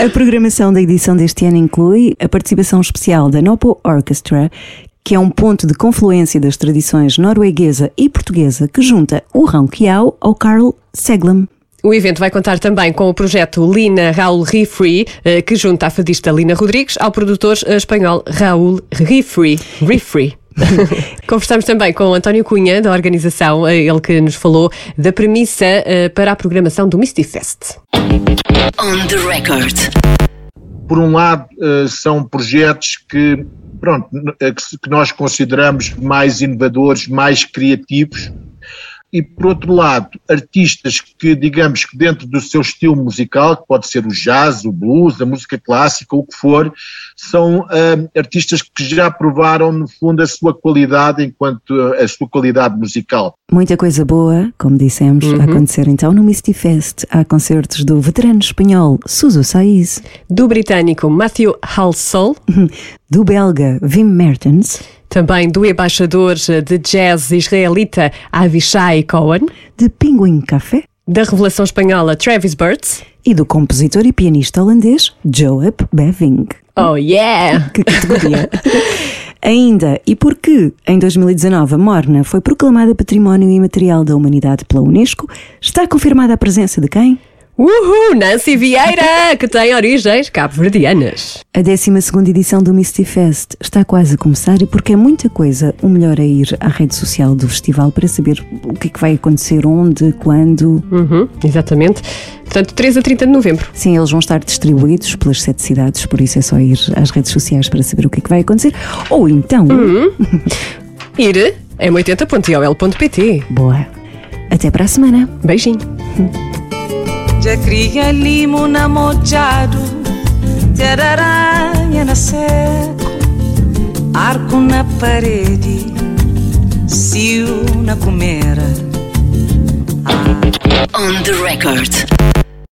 Speaker 2: A programação da edição deste ano inclui a participação especial da Nopo Orchestra, que é um ponto de confluência das tradições norueguesa e portuguesa que junta o Rão Kiao ao Carl Seglem.
Speaker 3: O evento vai contar também com o projeto Lina Raul Rifree, eh, que junta a fadista Lina Rodrigues ao produtor eh, espanhol Raul Rifree. Rifree. (laughs) Conversamos também com o António Cunha, da organização, eh, ele que nos falou da premissa para a programação do Misty Fest.
Speaker 1: On the record.
Speaker 7: por um lado, são projetos que, pronto, se- que nós consideramos mais inovadores, mais criativos, e por outro lado, artistas que, digamos que dentro do seu estilo musical, que pode ser o jazz, o blues, a música clássica, o que for, são eh, artistas que já provaram, no fundo, a sua qualidade enquanto a sua qualidade musical.
Speaker 2: Muita coisa boa, como dissemos, a acontecer então no Misty Fest. Há concertos do veterano espanhol Suso Saiz,
Speaker 3: Do britânico Matthew Halsall, (laughs)
Speaker 2: do belga Wim Mertens,
Speaker 3: também do embaixador de jazz israelita Avishai Cohen,
Speaker 2: de Pinguim Café
Speaker 3: da revelação espanhola Travis Burtz.
Speaker 2: e do compositor e pianista holandês Joep Beving.
Speaker 3: Oh yeah! (laughs)
Speaker 2: Que categoria! Ainda, e porque em 2019 a Morna foi proclamada Património Imaterial da Humanidade pela Unesco, está confirmada a presença de quem?
Speaker 3: Uhul! Nancy Vieira, que tem origens cabo-verdianas.
Speaker 2: A 12 edição do Misty Fest está quase a começar e porque é muita coisa, o melhor é ir à rede social do festival para saber o que é que vai acontecer, onde, quando.
Speaker 3: Uhum, exatamente. Portanto, 3 a 30 de novembro.
Speaker 2: Sim, eles vão estar distribuídos pelas sete cidades, por isso é só ir às redes sociais para saber o que é que vai acontecer. Ou então, (laughs)
Speaker 3: Ir em 80.ol.pt.
Speaker 2: boa, até para a semana.
Speaker 3: Beijinho. (laughs)
Speaker 4: Já cria limo na mojado, aranha na seco, arco na parede, cio na comera.
Speaker 1: On the record.